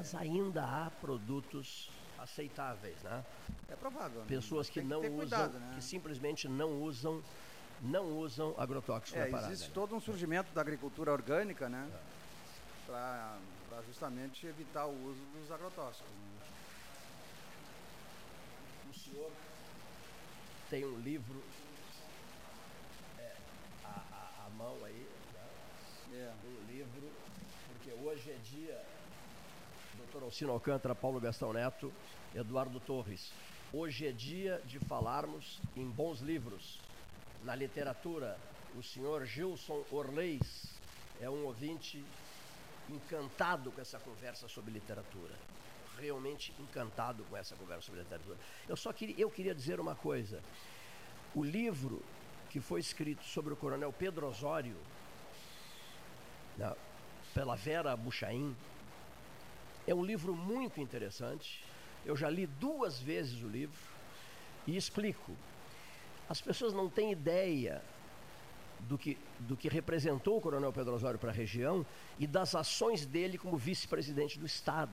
mas ainda há produtos aceitáveis, né? É provável. né? Pessoas que Tem não usam, cuidado, né? que simplesmente não usam, não usam agrotóxicos É, na parada. existe né? todo um surgimento da agricultura orgânica, né? Para justamente evitar o uso dos agrotóxicos. né? O senhor tem um livro é, a, a- a mão aí, né? É. um livro, porque hoje é dia, doutor Alcino Alcântara, Paulo Gastão Neto, Eduardo Torres. Hoje é dia de falarmos em bons livros. Na literatura, o senhor Gilson Orleis é um ouvinte encantado com essa conversa sobre literatura. Realmente encantado com essa conversa sobre literatura. Eu só queria, eu queria dizer uma coisa. O livro que foi escrito sobre o coronel Pedro Osório, na- pela Vera Buchaim, é um livro muito interessante. Eu já li duas vezes o livro e explico. As pessoas não têm ideia do que, do que representou o Coronel Pedro Osório para a região e das ações dele como vice-presidente do Estado.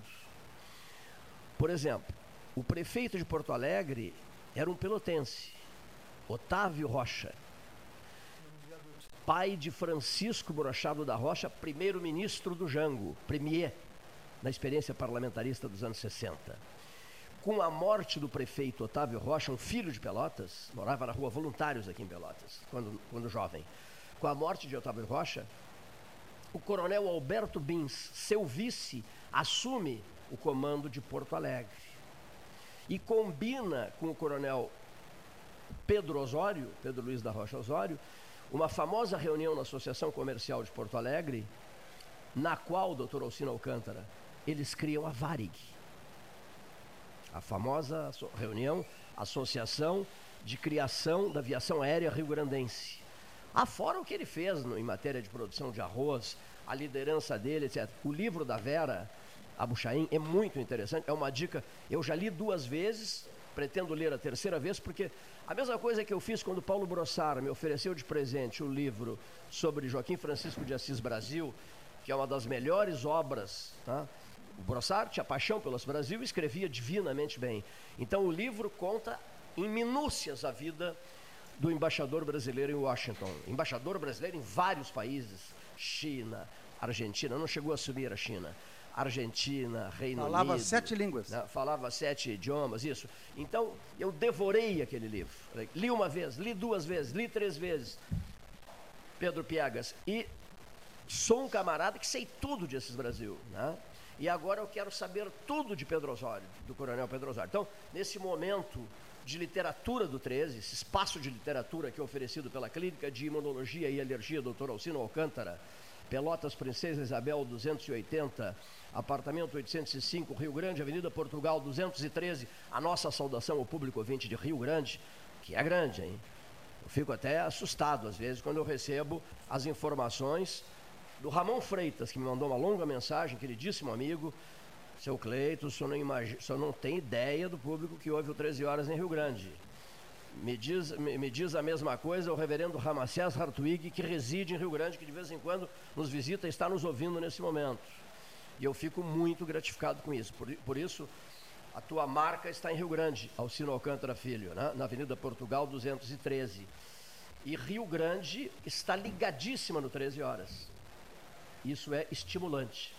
Por exemplo, o prefeito de Porto Alegre era um pelotense, Otávio Rocha, pai de Francisco Brochado da Rocha, primeiro-ministro do Jango, premier, na experiência parlamentarista dos anos 60. Com a morte do prefeito Otávio Rocha, um filho de Pelotas, morava na rua Voluntários aqui em Pelotas, quando, quando jovem. Com a morte de Otávio Rocha, o coronel Alberto Bins, seu vice, assume o comando de Porto Alegre. E combina com o coronel Pedro Osório, Pedro Luiz da Rocha Osório, uma famosa reunião na Associação Comercial de Porto Alegre, na qual, doutor Alcino Alcântara, eles criam a Varig. A famosa reunião, Associação de Criação da Aviação Aérea Rio Grandense. Afora o que ele fez no- em matéria de produção de arroz, a liderança dele, etc. O livro da Vera Abuchaim é muito interessante, é uma dica. Eu já li duas vezes, pretendo ler a terceira vez, porque a mesma coisa que eu fiz quando Paulo Brossara me ofereceu de presente o livro sobre Joaquim Francisco de Assis Brasil, que é uma das melhores obras. Tá? O Brossard tinha paixão pelos Brasil e escrevia divinamente bem. Então o livro conta em minúcias a vida do embaixador brasileiro em Washington. Embaixador brasileiro em vários países. China, Argentina, não chegou a assumir a China. Argentina, Reino Falava Unido. sete línguas. né, Falava sete idiomas, isso. Então, eu devorei aquele livro. Li uma vez, li duas vezes, li três vezes. Pedro Piegas. E sou um camarada que sei tudo de Assis Brasil, né? E agora eu quero saber tudo de Pedro Osório, do Coronel Pedro Osório. Então, nesse momento de literatura do 13, esse espaço de literatura que é oferecido pela Clínica de Imunologia e Alergia Dr. Alcino Alcântara, Pelotas Princesa Isabel 280, apartamento 805, Rio Grande, Avenida Portugal 213. A nossa saudação ao público ouvinte de Rio Grande, que é grande, hein? Eu fico até assustado às vezes quando eu recebo as informações do Ramon Freitas, que me mandou uma longa mensagem, queridíssimo amigo. Seu Cleito, o senhor não, o senhor não tem ideia do público que ouve o 13 Horas em Rio Grande. Me diz, me, me diz a mesma coisa o reverendo Ramacés Hartwig, que reside em Rio Grande, que de vez em quando nos visita e está nos ouvindo nesse momento. E eu fico muito gratificado com isso. Por, por isso, a tua marca está em Rio Grande, Alcino Alcântara Filho, né? na Avenida Portugal 213. E Rio Grande está ligadíssima no 13 Horas. Isso é estimulante.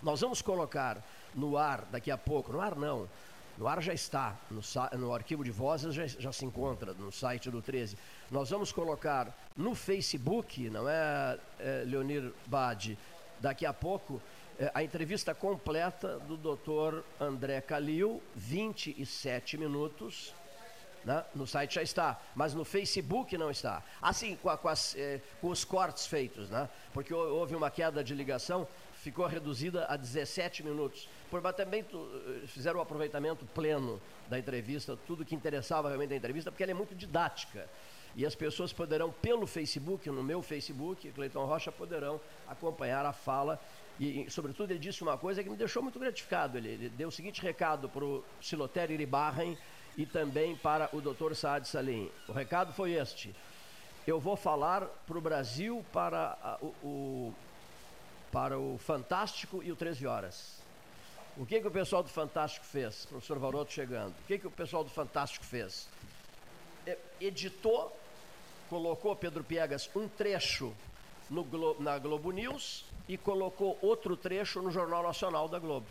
Nós vamos colocar no ar daqui a pouco, no ar não, no ar já está, no, no arquivo de vozes já, já se encontra no site do 13. Nós vamos colocar no Facebook, não é, é Leonir Bade, daqui a pouco, é, a entrevista completa do Dr. André Calil, 27 minutos. Né? No site já está, mas no Facebook não está. Assim, com, a- com as, eh, com os cortes feitos, né? Porque hou- houve uma queda de ligação, ficou reduzida a 17 minutos. Por, também tu, eh, fizeram o aproveitamento pleno da entrevista, tudo que interessava realmente da entrevista, porque ela é muito didática. E as pessoas poderão, pelo Facebook, no meu Facebook, Cleiton Rocha, poderão acompanhar a fala. E, e, sobretudo, ele disse uma coisa que me deixou muito gratificado. Ele, ele deu o seguinte recado para o Silotério Iribarren e também para o Dr. Saad Salim. O recado foi este. Eu vou falar para o Brasil, para o, o- para o Fantástico e o 13 Horas. O que, que o pessoal do Fantástico fez? Professor Varoto chegando. O que, que o pessoal do Fantástico fez? Editou, colocou Pedro Piegas um trecho no Glo na Globo News e colocou outro trecho no Jornal Nacional da Globo.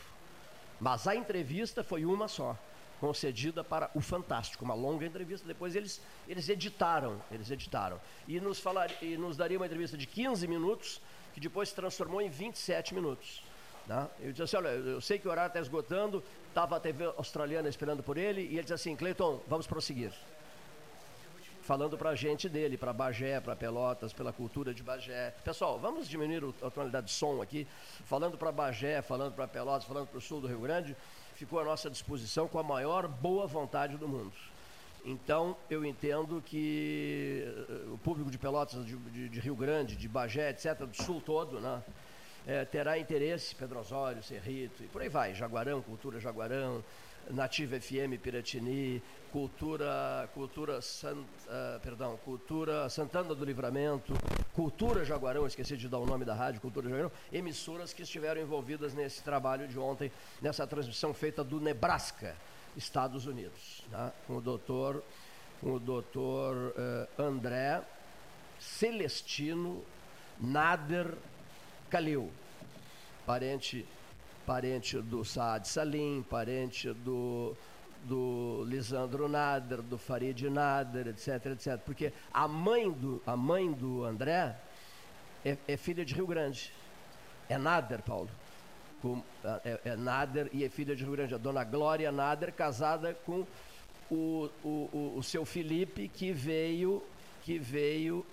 Mas a entrevista foi uma só, concedida para o Fantástico, uma longa entrevista. Depois eles, eles editaram, eles editaram. E nos, falar, e nos daria uma entrevista de 15 minutos, que depois se transformou em 27 minutos. Né? Eu disse assim, olha, eu sei que o horário está esgotando, estava a TV australiana esperando por ele, e ele disse assim, Cleiton, vamos prosseguir falando para a gente dele, para Bagé, para Pelotas, pela cultura de Bagé. Pessoal, vamos diminuir a tonalidade de som aqui, falando para Bagé, falando para Pelotas, falando para o sul do Rio Grande, ficou à nossa disposição com a maior boa vontade do mundo. Então, eu entendo que eh, o público de Pelotas, de, de, de Rio Grande, de Bagé, etc., do sul todo, né, é, terá interesse, Pedro Osório, Cerrito, e por aí vai, Jaguarão, Cultura Jaguarão, Nativa FM Piratini, Cultura, Cultura, uh, perdão, Cultura Santana do Livramento, Cultura Jaguarão, esqueci de dar o nome da rádio, Cultura Jaguarão, emissoras que estiveram envolvidas nesse trabalho de ontem, nessa transmissão feita do Nebraska, Estados Unidos, né? com o doutor, com o doutor uh, André Celestino Nader Calil, parente parente do Saad Salim, parente do, do Lisandro Nader, do Farid Nader, etc, etc. Porque a mãe do, a mãe do André é, é filha de Rio Grande. É Nader, Paulo. Com, é, é, Nader e é filha de Rio Grande. A dona Glória Nader, casada com o, o, o, o seu Felipe, que veio, que veio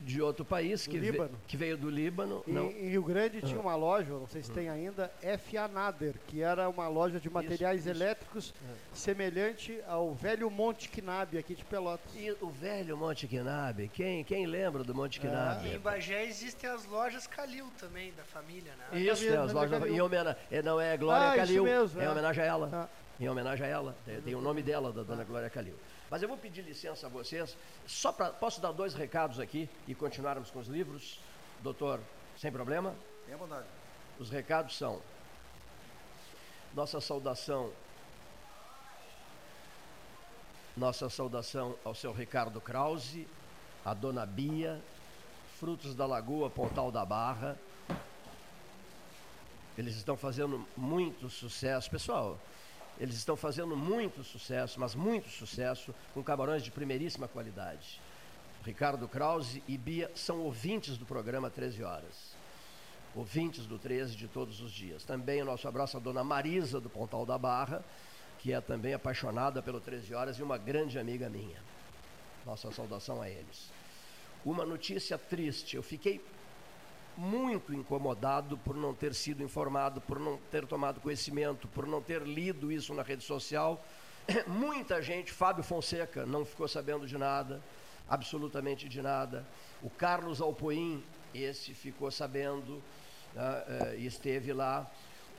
de outro país, que, ve, que, veio do Líbano. E, em Rio Grande tinha uma loja, não sei se tem ainda, FA Nader, que era uma loja de materiais isso, elétricos isso. semelhante ao velho Monte Quinabe aqui de Pelotas. E o velho Monte Quinabe, quem, quem lembra do Monte Quinabe? É. Em Bagé existem as lojas Calil também, da família, né? Isso, tem as lojas, em homenagem, não é Glória ah, Calil, mesmo, é, em homenagem a ela. Ah. Em homenagem a ela, tem, tem o nome dela, da dona Glória Calil. Mas eu vou pedir licença a vocês, só para. Posso dar dois recados aqui e continuarmos com os livros? Doutor, sem problema? Tenha vontade. Os recados são: nossa saudação. Nossa saudação ao seu Ricardo Krause, a dona Bia, Frutos da Lagoa, Pontal da Barra. Eles estão fazendo muito sucesso. Pessoal, eles estão fazendo muito sucesso, mas muito sucesso, com camarões de primeiríssima qualidade. Ricardo Krause e Bia são ouvintes do programa 13 Horas. Ouvintes do 13 de todos os dias. Também o nosso abraço à dona Marisa, do Pontal da Barra, que é também apaixonada pelo 13 Horas e uma grande amiga minha. Nossa saudação a eles. Uma notícia triste. Eu fiquei muito incomodado por não ter sido informado, por não ter tomado conhecimento, por não ter lido isso na rede social. Muita gente, Fábio Fonseca, não ficou sabendo de nada, absolutamente de nada. O Carlos Alpoim, esse ficou sabendo né, eh, e esteve lá.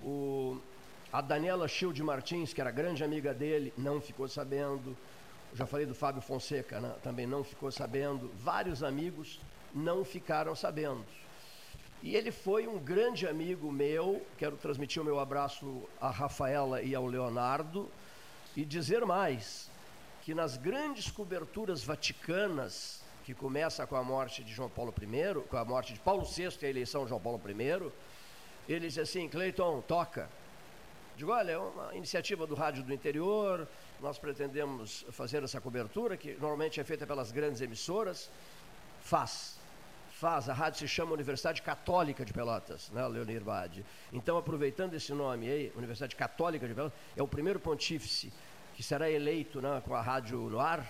O, a Daniela Childe Martins, que era grande amiga dele, não ficou sabendo. Já falei do Fábio Fonseca, né, também não ficou sabendo. Vários amigos não ficaram sabendo. E ele foi um grande amigo meu. Quero transmitir o meu abraço a Rafaela e ao Leonardo e dizer mais que nas grandes coberturas vaticanas que começa com a morte de João Paulo I, com a morte de Paulo VI e a eleição de João Paulo I, ele disse assim, Cleiton, toca. Digo, olha, é uma iniciativa do Rádio do Interior, nós pretendemos fazer essa cobertura, que normalmente é feita pelas grandes emissoras, faz faz, a rádio se chama Universidade Católica de Pelotas, né, Leonir Bade. Então, aproveitando esse nome aí, Universidade Católica de Pelotas, é o primeiro pontífice que será eleito né, com a rádio no ar,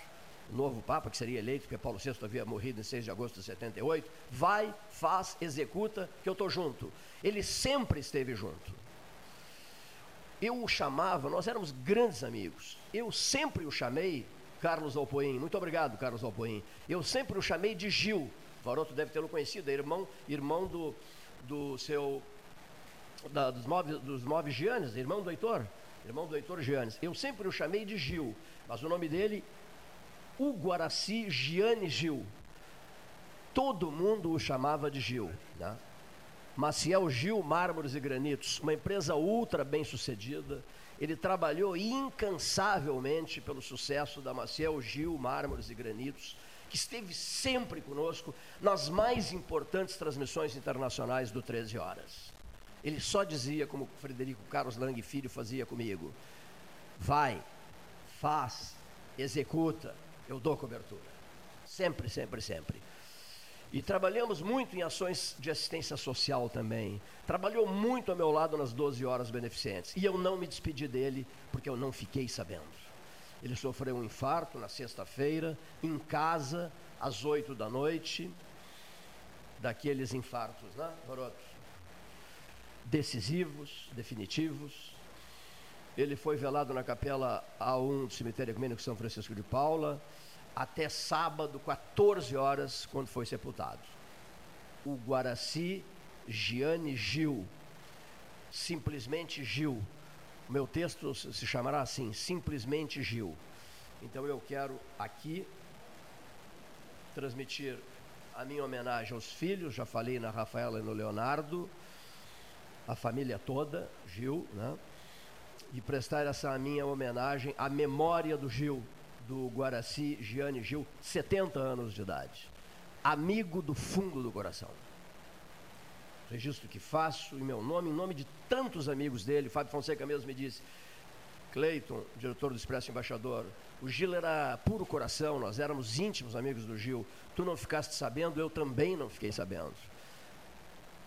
o novo Papa, que seria eleito, porque Paulo VI havia morrido em 6 de agosto de 78, vai, faz, executa, que eu estou junto. Ele sempre esteve junto. Eu o chamava, nós éramos grandes amigos. Eu sempre o chamei, Carlos Alpoim, muito obrigado, Carlos Alpoim. Eu sempre o chamei de Gil, Varoto deve tê-lo conhecido, é irmão, irmão do, do seu. Da, dos, móveis, dos móveis Giannis, irmão do Heitor. Irmão do Heitor Giannis. Eu sempre o chamei de Gil, mas o nome dele, Hugo Araci Gianni Gil. Todo mundo o chamava de Gil. Né? Maciel Gil Mármores e Granitos, uma empresa ultra bem sucedida. Ele trabalhou incansavelmente pelo sucesso da Maciel Gil Mármores e Granitos, que esteve sempre conosco nas mais importantes transmissões internacionais do 13 Horas. Ele só dizia, como Frederico Carlos Lang Filho fazia comigo: vai, faz, executa, eu dou cobertura. Sempre, sempre, sempre. E trabalhamos muito em ações de assistência social também. Trabalhou muito ao meu lado nas 12 horas beneficentes. E eu não me despedi dele porque eu não fiquei sabendo. Ele sofreu um infarto na sexta-feira, em casa, às 8 da noite. Daqueles infartos, né, Garoto? Decisivos, definitivos. Ele foi velado na capela A1 do cemitério ecumênico São Francisco de Paula até sábado, 14 horas, quando foi sepultado. O Guaraci Giane Gil, simplesmente Gil. O meu texto se chamará assim, simplesmente Gil. Então eu quero aqui transmitir a minha homenagem aos filhos, já falei na Rafaela e no Leonardo, a família toda, Gil, né? E prestar essa minha homenagem à memória do Gil, do Guaraci Giane Gil, 70 anos de idade. Amigo do fundo do coração. Registro que faço em meu nome, em nome de tantos amigos dele. Fábio Fonseca mesmo me disse, Cleiton, diretor do Expresso Embaixador, o Gil era puro coração, nós éramos íntimos amigos do Gil. Tu não ficaste sabendo, eu também não fiquei sabendo.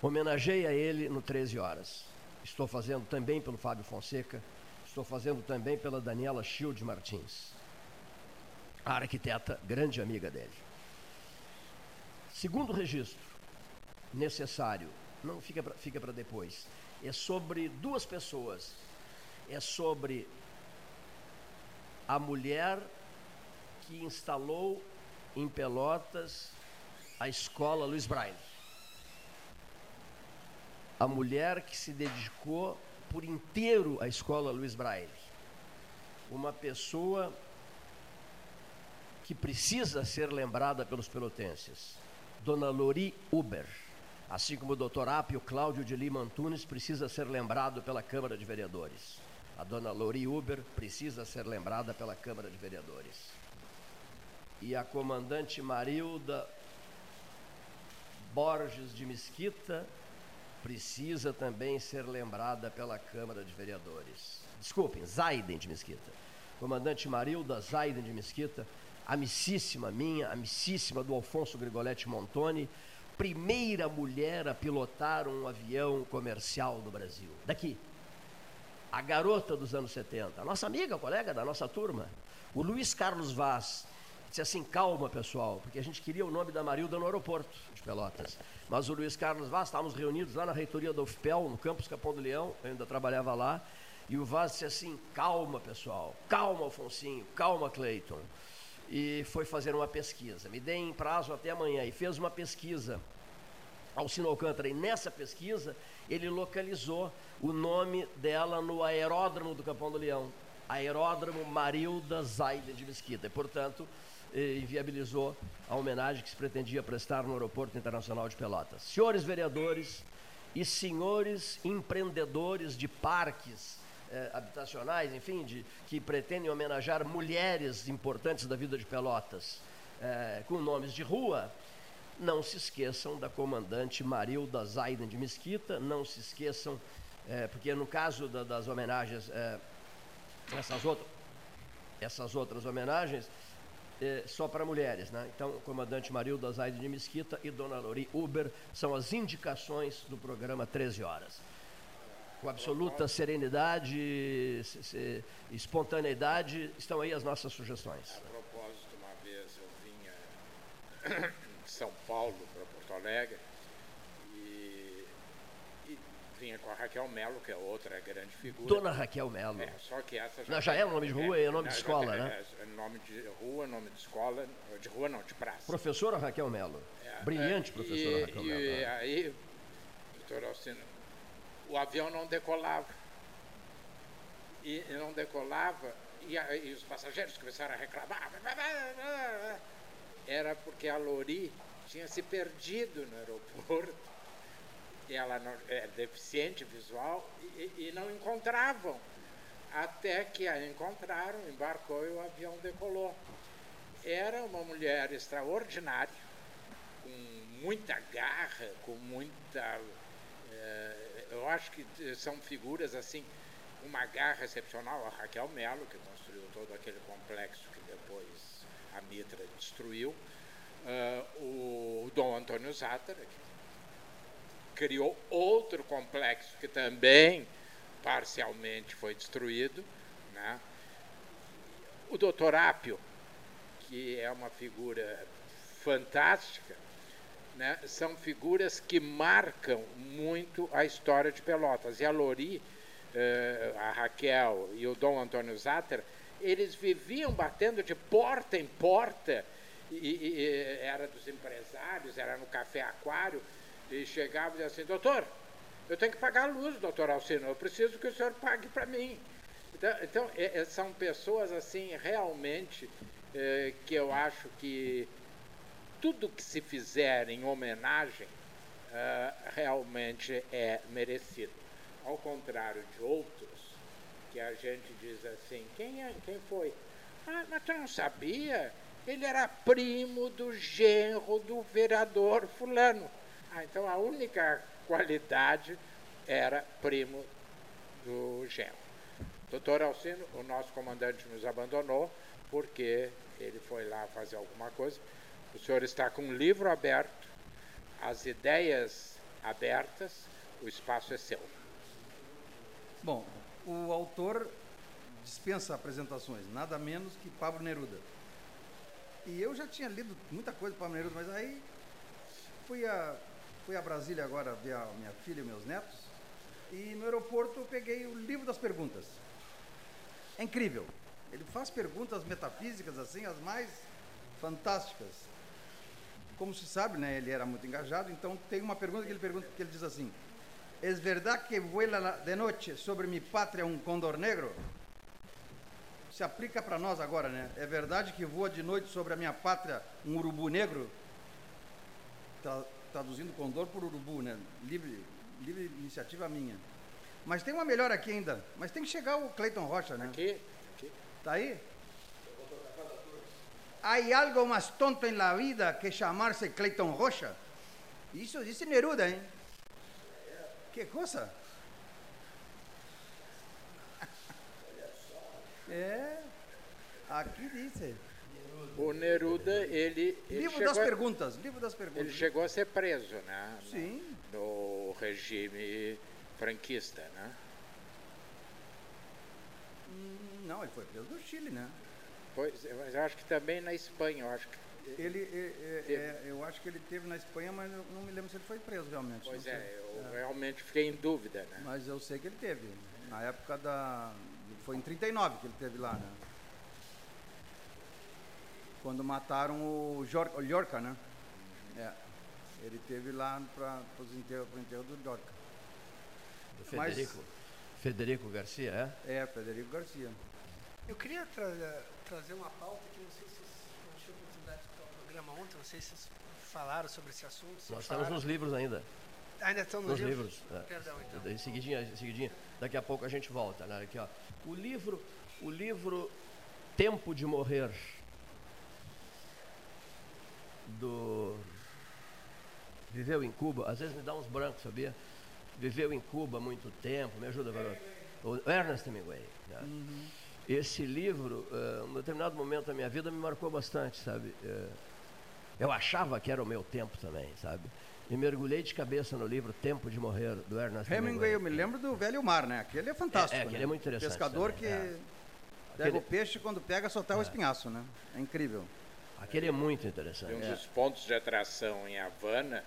Homenageei a ele no 13 horas. Estou fazendo também pelo Fábio Fonseca, estou fazendo também pela Daniela Shield Martins a arquiteta, grande amiga dele. Segundo registro necessário, não fica para fica depois, é sobre duas pessoas. É sobre a mulher que instalou em Pelotas a escola Luiz Braille. A mulher que se dedicou por inteiro à escola Luiz Braille. Uma pessoa que precisa ser lembrada pelos pelotenses. Dona Lori Uber, assim como o doutor Apio Cláudio de Lima Antunes, precisa ser lembrado pela Câmara de Vereadores. A dona Lori Uber precisa ser lembrada pela Câmara de Vereadores. E a comandante Marilda Borges de Mesquita precisa também ser lembrada pela Câmara de Vereadores. Desculpem, Zaiden de Mesquita. Comandante Marilda Zaiden de Mesquita amicíssima minha, amicíssima do Alfonso Grigoletti Montoni, primeira mulher a pilotar um avião comercial do Brasil. Daqui. A garota dos anos 70, a nossa amiga, colega da nossa turma, o Luiz Carlos Vaz, disse assim: calma pessoal, porque a gente queria o nome da Marilda no aeroporto de Pelotas. Mas o Luiz Carlos Vaz, estávamos reunidos lá na reitoria da UFPEL, no campus Capão do Leão, eu ainda trabalhava lá, e o Vaz disse assim: calma pessoal, calma Alfonsinho, calma Cleiton e foi fazer uma pesquisa. Me deem prazo até amanhã e fez uma pesquisa. Alcino Alcântara, e nessa pesquisa ele localizou o nome dela no aeródromo do Capão do Leão, aeródromo Marilda Zaiden de Mesquita, e portanto eh, inviabilizou a homenagem que se pretendia prestar no Aeroporto Internacional de Pelotas. Senhores vereadores e senhores empreendedores de parques eh, habitacionais, enfim, de, que pretendem homenagear mulheres importantes da vida de Pelotas eh, com nomes de rua, não se esqueçam da comandante Marilda Zaiden de Mesquita, não se esqueçam, eh, porque no caso da, das homenagens, essas, outras, essas outras homenagens, só para mulheres, né? Então, o comandante Marilda Zaiden de Mesquita e Dona Lori Uber são as indicações do programa 13 Horas com absoluta serenidade e espontaneidade, estão aí as nossas sugestões. A propósito, uma vez eu vinha de São Paulo para Porto Alegre e, e, vinha com a Raquel Melo, que é outra grande figura. Dona Raquel Melo. É, só que essa já, não, já é nome de rua, é, é nome de escola, né? É, nome de rua, nome de escola, de rua não, de praça. Professora Raquel Melo. É, Brilhante é, professora e, Raquel Melo. E aí, doutor Alcino, o avião não decolava. E, não decolava, e, a, e, os passageiros começaram a reclamar. Era porque a Lori tinha se perdido no aeroporto. ela não, é deficiente visual e, e não encontravam. Até que a encontraram, embarcou e o avião decolou. Era uma mulher extraordinária, com muita garra, com muita. eh, eu acho que são figuras assim, uma garra excepcional. A Raquel Melo, que construiu todo aquele complexo que depois a Mitra destruiu. Ah, o Dom Antônio Zatter, que criou outro complexo que também parcialmente foi destruído. Né? O doutor Apio, que é uma figura fantástica, né? são figuras que marcam muito a história de Pelotas. E a Lori, eh, a Raquel e o Dom Antônio Zatter, eles viviam batendo de porta em porta, e, e- e era dos empresários, era no Café Aquário, e chegavam e diziam assim, doutor, eu tenho que pagar a luz, doutor Alcino, eu preciso que o senhor pague para mim. Então, então é- são pessoas assim, realmente, eh, que eu acho que tudo que se fizer em homenagem ah, realmente é merecido. Ao contrário de outros, que a gente diz assim, quem, é, quem foi? Ah, mas tu não sabia? Ele era primo do genro do vereador fulano. Ah, então a única qualidade era primo do genro. Doutor Alcino, o nosso comandante nos abandonou porque ele foi lá fazer alguma coisa. O senhor está com um livro aberto, as ideias abertas, o espaço é seu. Bom, o autor dispensa apresentações, nada menos que Pablo Neruda. E eu já tinha lido muita coisa do Pablo Neruda, mas aí fui a, fui a Brasília agora ver a minha filha e meus netos, e no aeroporto eu peguei o livro das perguntas. É incrível. Ele faz perguntas metafísicas assim, as mais fantásticas. Como se sabe, né, ele era muito engajado, então tem uma pergunta que ele pergunta que ele diz assim: ¿Es verdad que vuela la- de noche sobre mi patria um condor negro? Se aplica para nós agora, né? É verdade que voa de noite sobre a minha pátria um urubu negro? Tra- traduzindo condor por urubu, né? Livre, livre iniciativa minha. Mas tem uma melhor aqui ainda. Mas tem que chegar o Cleiton Rocha, né? Aqui, aqui. Tá aí? Hay algo más tonto en la vida que llamarse Clayton Rocha. Isso dice Neruda, hein? Que coisa? É, aqui diz. O Neruda, ele, ele, Livro chegou, das perguntas, livro das perguntas. ele chegou a ser preso, né? no- Sim. No regime franquista, né? Hum, Não, ele foi preso no Chile, né? Pois, mas eu acho que também na Espanha, eu acho que. Ele, é, é, é, eu acho que ele teve na Espanha, mas eu não me lembro se ele foi preso realmente. Pois é, eu realmente fiquei em dúvida, né? Mas eu sei que ele teve. Na época da. Foi em 39 que ele teve lá, né? Quando mataram o, Jor, o Llorca, né? É. Ele teve lá para o enterro, enterro do Llorca. Do Mas- Federico, Federico Garcia, é? É, Federico Garcia. Eu queria tra- trazer uma pauta que não sei se vocês não tive oportunidade de escutar o programa ontem, não sei se vocês falaram sobre esse assunto. Nós estamos falaram. nos livros ainda. Ainda estão nos, Nos livros? livros. é. Perdão, então. Em seguidinha, em seguidinha. Daqui a pouco a gente volta, né? Aqui, ó. O livro, o livro Tempo de Morrer do Viveu em Cuba, às vezes me dá uns brancos, sabia? Viveu em Cuba há muito tempo, me ajuda, garoto. O Ernest Hemingway. né? Esse livro, eh, um determinado momento da minha vida, me marcou bastante, sabe? Eh, eu achava que era o meu tempo também, sabe? E mergulhei de cabeça no livro Tempo de Morrer, do Ernest Hemingway, Hemingway. eu me lembro do Velho Mar, né? Aquele é fantástico. É, é, né? aquele é muito interessante Pescador também, que é. pega Aquele- o peixe quando pega só tá o espinhaço, né? É incrível. Aquele é muito E interessante. um é. dos pontos de atração em Havana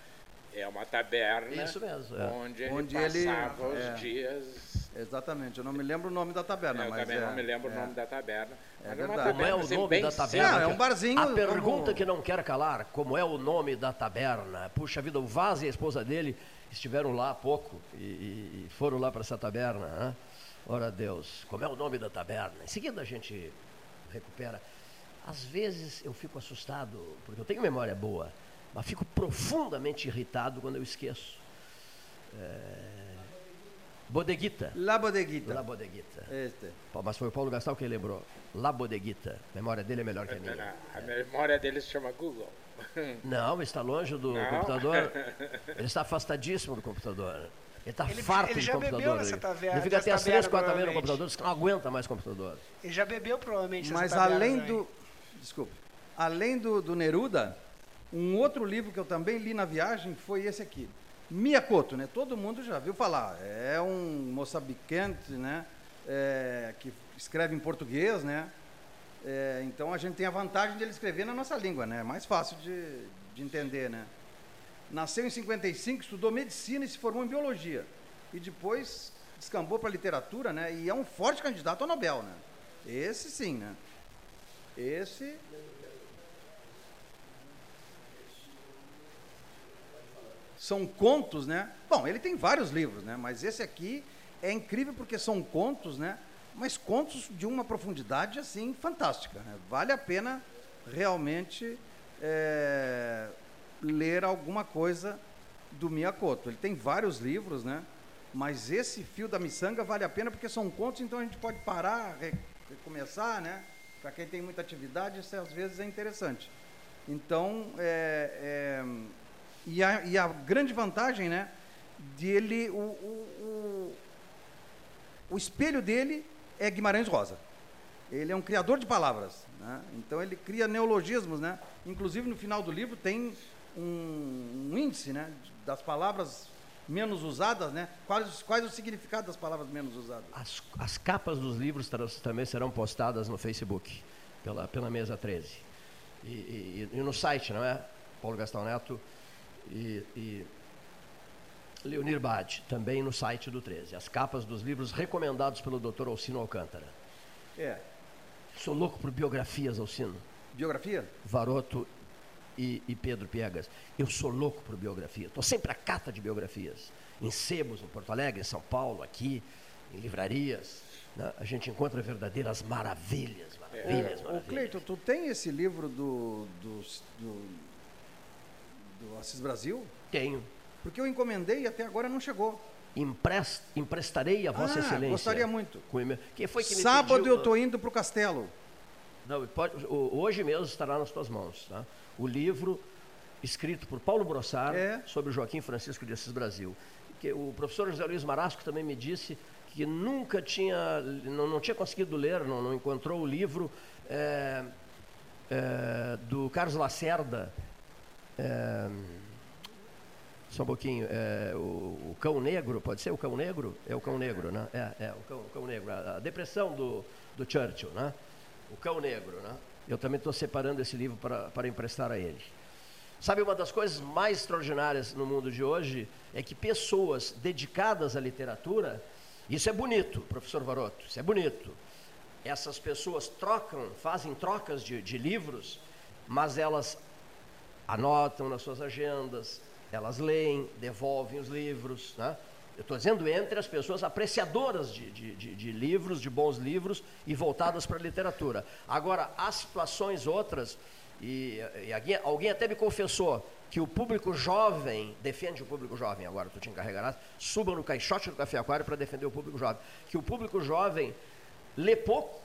é uma taberna Isso mesmo, é. onde ele Onde ele- passava os é. dias. Exatamente. Eu não me lembro o nome da taberna, eu mas também é, não me lembro é. o nome da taberna. É mas uma verdade. Como é o assim, nome bem da taberna? Não, é um barzinho A como- pergunta que não quer calar, como é o nome da taberna? Puxa vida, o Vaz e a esposa dele estiveram lá há pouco e, e- e foram lá para essa taberna. Né? Ora Deus, como é o nome da taberna? Em seguida a gente recupera. Às vezes eu fico assustado, porque eu tenho memória boa, mas fico profundamente irritado quando eu esqueço. Bodeguita. La Bodeguita. La Bodeguita. Este. Pô, Mas foi o Paulo Gastal quem lembrou. La Bodeguita. A memória dele é melhor que a minha. A memória dele se chama Google. Não, está longe do Não. computador. Ele está afastadíssimo do computador. Ele está Ele- farto ele de já computador. bebeu nessa ele taverna- ele fica até às três, quatro da manhã no computador, que não aguenta mais computador. Ele já bebeu provavelmente Mas taverna além do. Desculpe. Além do, do Neruda, um outro livro que eu também li na viagem foi esse aqui. Miyakoto, né? Todo mundo já viu falar. É um moçambicante, né? É, que escreve em português, né? É, então a gente tem a vantagem de ele escrever na nossa língua, né? É mais fácil de, de entender, né? Nasceu em 55, estudou medicina e se formou em biologia. E depois descambou para literatura, né? E é um forte candidato ao Nobel, né? Esse sim, né? Esse. São contos, né? Bom, ele tem vários livros, né? Mas esse aqui é incrível porque são contos, né? Mas contos de uma profundidade assim fantástica. né? Vale a pena realmente é, ler alguma coisa do Miyakoto. Ele tem vários livros, né? Mas esse fio da miçanga vale a pena porque são contos, então a gente pode parar, re- recomeçar, né? Para quem tem muita atividade, isso às vezes é interessante. Então, é, é, e, a, e a grande vantagem, né? Dele, o, o, o, o espelho dele é Guimarães Rosa. Ele é um criador de palavras, né? Então ele cria neologismos, né? Inclusive no final do livro tem um, um índice, né? Das palavras menos usadas, né? Quais, quais o significado das palavras menos usadas? As, as capas dos livros também serão postadas no Facebook, pela, pela mesa 13. E, e- e no site, não é? Paulo Gastão Neto e, e Leonir Bade, também no site do 13. As capas dos livros recomendados pelo Dr. Alcino Alcântara. É. Sou louco por biografias, Alcino. Biografia? Varoto e, e Pedro Piegas. Eu sou louco por biografia. Estou sempre à cata de biografias. Em sebos, em Porto Alegre, em São Paulo, aqui, em livrarias. né? A gente encontra verdadeiras maravilhas, maravilhas, Ô, maravilhas. Cleiton, tu tem esse livro do, do, do, do Assis Brasil? Tenho. Porque eu encomendei e até agora não chegou. Empres- emprestarei a Vossa Ah, Excelência. gostaria muito. Com e-mail. Quem foi que me Sábado pediu- eu estou indo para o castelo. Não, pode- hoje mesmo estará nas tuas mãos. Tá? O livro escrito por Paulo Brossard É. sobre Joaquim Francisco de Assis Brasil. Que o professor José Luiz Marasco também me disse que nunca tinha, não, não tinha conseguido ler, não, não encontrou o livro é, é, do Carlos Lacerda. É, só um pouquinho. é, o, o Cão Negro, pode ser o Cão Negro? É o Cão Negro, né? É, é o, cão, o Cão Negro. A, a depressão do, do Churchill, né? O Cão Negro, né? Eu também estou separando esse livro para, para emprestar a ele. Sabe, uma das coisas mais extraordinárias no mundo de hoje é que pessoas dedicadas à literatura, isso é bonito, professor Varoto, isso é bonito. Essas pessoas trocam, fazem trocas de, de livros, mas elas anotam nas suas agendas, elas leem, devolvem os livros. Né? Eu estou dizendo entre as pessoas apreciadoras de, de, de- de livros, de bons livros e voltadas para a literatura. Agora, há situações outras, e, e alguém, alguém até me confessou que o público jovem defende o público jovem, agora tu te encarregarás, suba no caixote do Café Aquário para defender o público jovem, que o público jovem lê pouco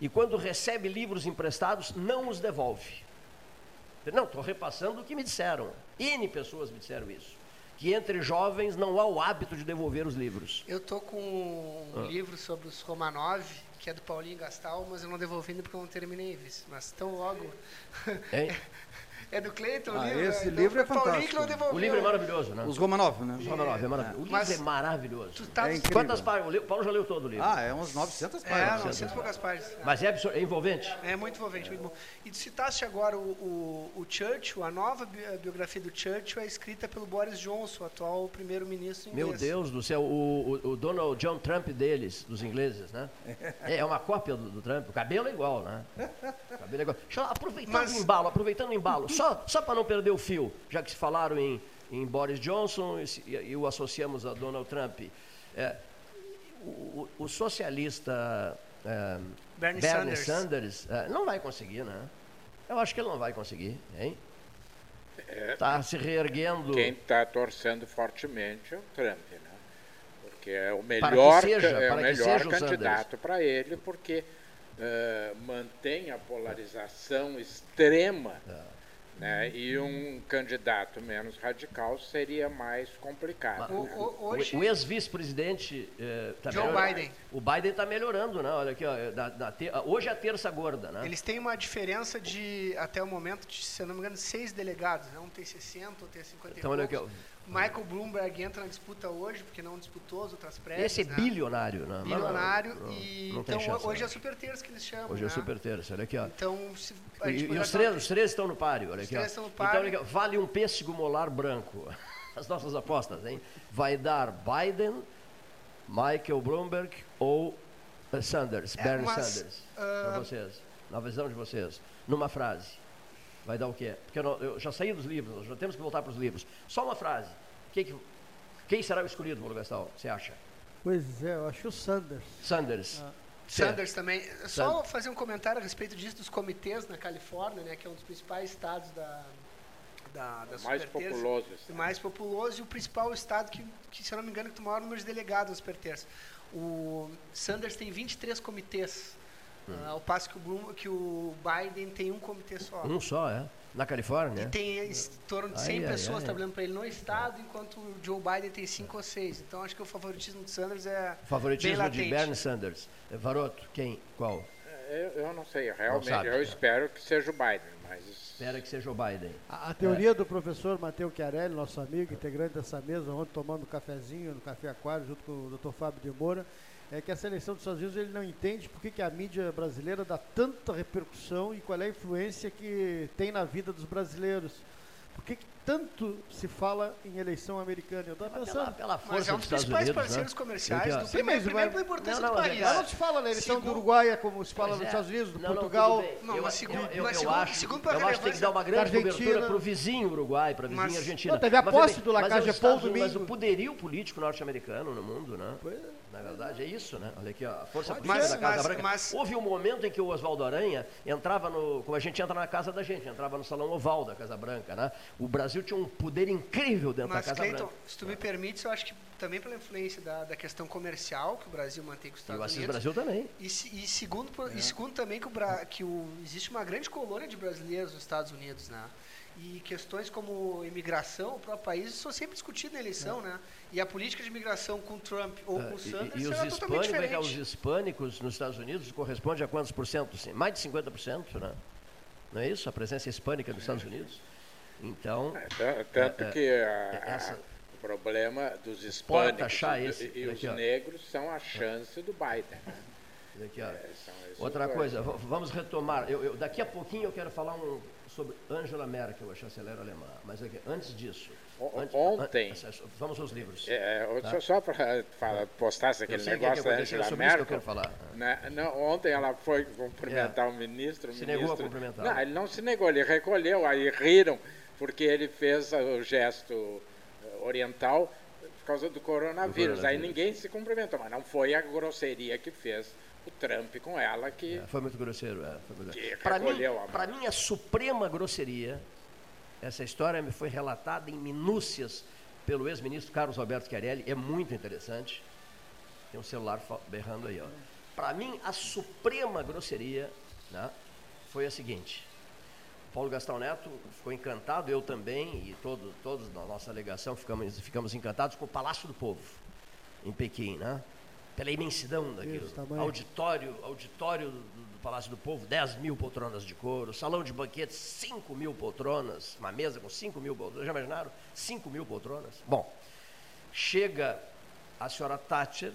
e quando recebe livros emprestados não os devolve. Não, estou repassando o que me disseram. N pessoas me disseram isso. Que entre jovens não há o hábito de devolver os livros. Eu tô com um livro sobre os Romanov, que é do Paulinho Gastal, mas eu não devolvi ainda porque eu não terminei, vice. Mas tão logo. É do Cleiton o Ah, livro? esse então livro é fantástico. O livro é maravilhoso, né? Os Romanov, né? Os Romanov é maravilhoso. O livro Mas- é maravilhoso. Tá É. Quantas páginas? O Paulo já leu todo o livro. Ah, é uns 900 É, páginas. 900 e poucas páginas. Mas é, absur- é envolvente. É muito envolvente, muito bom. E tu citaste agora o, o, o Churchill, a nova biografia do Churchill é escrita pelo Boris Johnson, o atual primeiro-ministro inglês. Meu Deus do céu, o, o- o Donald John Trump deles, dos ingleses, né? É, é uma cópia do, do Trump. O cabelo é igual, né? O cabelo é igual. Deixa eu- aproveitando Mas- o embalo, aproveitando o embalo, só, só para não perder o fio, já que se falaram em, em Boris Johnson e, e- e o associamos a Donald Trump. É, o, o- socialista é, Bernie Sanders, Sanders. é, não vai conseguir, né? Eu acho que ele não vai conseguir, hein? Está se reerguendo. Quem está torcendo fortemente é o Trump, né? porque é o melhor, seja- é o melhor seja o candidato para ele, porque eh, mantém a polarização extrema. É. Né? E um candidato menos radical seria mais complicado. O- né? o- hoje, o ex-vice-presidente. eh, tá Joe melhorando. Biden. O Biden está melhorando, né? Olha aqui, ó, na- na te- hoje é a terça gorda, né? eles têm uma diferença de, até o momento, de, se não me engano, seis delegados. Né? Um tem 60, outro tem 50 e Então, olha aqui, ó. Michael Bloomberg entra na disputa hoje, porque não disputou as outras prévias. Esse é né? bilionário, né? Não- Bilionário. não- e, não tem então, chance, hoje né? é super terça que eles chamam. Hoje é né? super terça, olha aqui, ó. Então, se, E, e poderia os, falar- três, os três estão no páreo, olha Os aqui. ó. três estão no Então, páreo. olha aqui, ó, vale um pêssego molar branco. As nossas apostas, hein? Vai dar Biden, Michael Bloomberg ou eh, Sanders, É, Bernie mas, Sanders, ah, para vocês, na visão de vocês, numa frase. Vai dar o quê? Porque eu, não- eu já saí dos livros, nós já temos que voltar para os livros. Só uma frase. Quem, que- quem será o escolhido, Paulo Gastão, você acha? Pois é, eu acho o Sanders. Sanders. Ah. Sanders também. Só Sanders. fazer um comentário a respeito disso dos comitês na Califórnia, né, que é um dos principais estados da, da, da O mais populoso. o mais populoso e o principal estado que, que, se eu não me engano, que tem o maior número de delegados na super terça. O Sanders tem 23 comitês, ah, ao passo que o, Bloom, que o Biden tem um comitê só. Um só, é? Na Califórnia? E tem em torno de Ai, 100 ai, pessoas ai. trabalhando para ele no estado, enquanto o Joe Biden tem 5 ou 6. Então acho que o favoritismo do Sanders é bem Favoritismo de. Bernie Sanders. Varoto, quem? Qual? Eu, eu não sei, realmente, sabe, eu espero que seja o Biden, mas Espera que seja o Biden. A, a teoria do professor Matheus Chiarelli, nosso amigo, integrante dessa mesa, ontem tomando um cafezinho no Café Aquário, junto com o Dr. Fábio de Moura, é que a seleção dos Estados Unidos ele não entende por que, a mídia brasileira dá tanta repercussão e qual é a influência que tem na vida dos brasileiros. Por que, que tanto se fala em eleição americana? Eu estava Pela, pensando. pela força Mas é um dos principais Unidos, parceiros né? comerciais do Sim, primeiro, mas primeiro pela importância Não, do não, país. Mas não se fala na eleição do Segundo- Uruguai, é como se fala Pois nos é. Estados Unidos, do Não, Portugal. Não, eu, mas segundo- eu, eu, mas eu segundo- acho, segundo eu acho que tem que dar uma grande Argentina. cobertura para o vizinho Uruguai, para a vizinha Mas- Argentina. Não, teve a Mas, posse bem, do mas Lacage é Paul Unidos, Mas domingo. o poderio político norte-americano no mundo, né? Na verdade, é isso, né? Olha aqui, ó, a força política Mas- da Casa mas- Branca. mas- Houve um momento em que o Oswaldo Aranha entrava no. Como a gente entra na casa da gente, entrava no salão oval da Casa Branca, né? O Brasil tinha um poder incrível dentro da Casa Cleiton, Branca. se tu me permites, eu acho que também pela influência da, da questão comercial que o Brasil mantém com os E Estados o Assis Unidos. Brasil também. E, e segundo, por- e segundo também que, o, que o- existe uma grande colônia de brasileiros nos Estados Unidos, né? E questões como imigração, o próprio país, são sempre discutidas na eleição, né? E a política de imigração com Trump ou com É, o e- Sanders e, os será totalmente é diferente. os hispânicos nos Estados Unidos corresponde a quantos por cento? Mais de 50%, né? Não é isso? A presença hispânica nos Estados Unidos. Então, É, tan- Tanto É, que a- essa- o problema dos hispânicos e, esse e os negros são a chance do Biden. né? aqui. É, outra coisa, vamos retomar. Eu, eu- daqui a pouquinho eu quero falar um, sobre Angela Merkel, a chanceler alemã. Mas aqui, antes disso. O- antes- ontem- an- vamos aos livros. É, eu- Tá. só, só para postasse eu aquele sei o que é que negócio da é Angela isso que eu Merkel. quero falar. né, não, ontem ela foi cumprimentar o ministro. o Se negou a ministro- cumprimentar. Não, ele não se negou, ele recolheu, aí riram, porque ele fez o gesto eh, oriental por causa do coronavírus. Do Aí coronavírus. ninguém se cumprimentou, mas não foi a grosseria que fez o Trump com ela, que É, foi muito grosseiro. É, foi muito Que. Para mim, a mão. para mim, a suprema grosseria, essa história me foi relatada em minúcias pelo ex-ministro Carlos Alberto Chiarelli, é muito interessante. Tem um celular berrando aí, ó. Para mim, a suprema grosseria né, foi a seguinte. Paulo Gastão Neto ficou encantado, eu também, e todo, todos na nossa alegação ficamos, ficamos encantados com o Palácio do Povo, em Pequim, né? Pela imensidão daquilo. Auditório, auditório do, do Palácio do Povo, 10 mil poltronas de couro, salão de banquetes, 5 mil poltronas, uma mesa com 5 mil poltronas. Já imaginaram? 5 mil poltronas? Bom, chega a senhora Thatcher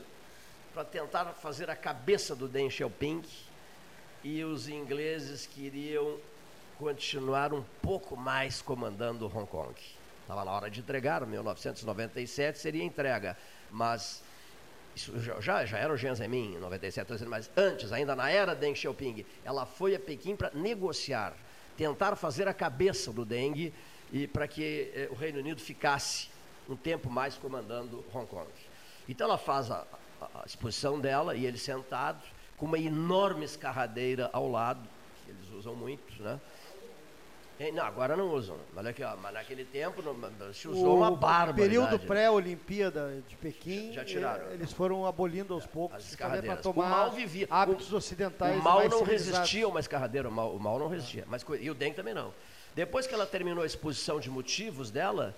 para tentar fazer a cabeça do Deng Xiaoping e os ingleses queriam continuar um pouco mais comandando Hong Kong. Estava na hora de entregar, 1997 seria entrega, mas isso já, já, era o Jiang Zemin em 97, estou dizendo, mas antes, ainda na era Deng Xiaoping, ela foi a Pequim para negociar, tentar fazer a cabeça do Deng e para que eh, o Reino Unido ficasse um tempo mais comandando Hong Kong. Então ela faz a, a- a exposição dela e ele sentado com uma enorme escarradeira ao lado, que eles usam muito, né? É, Não, agora não usam. Olha aqui, ó, mas naquele tempo não- se usou uma barba. período pré-Olimpíada de Pequim, Já tiraram. eh, eles foram abolindo aos poucos As para escarradeiras. tomar O mal vivia. hábitos O- ocidentais O mal não resistia uma escarradeira, o mal, o mal não resistia. Mas, e o dengue também não. Depois que ela terminou a exposição de motivos dela,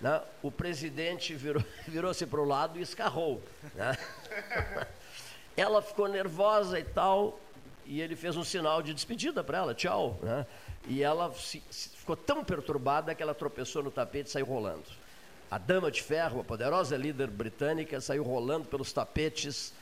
né, o presidente virou- virou-se para o lado e escarrou. né? ela ficou nervosa e tal, e ele fez um sinal de despedida para ela, tchau. né? E ela se- se- ficou tão perturbada que ela tropeçou no tapete e saiu rolando. A dama de ferro, a poderosa líder britânica, saiu rolando pelos tapetes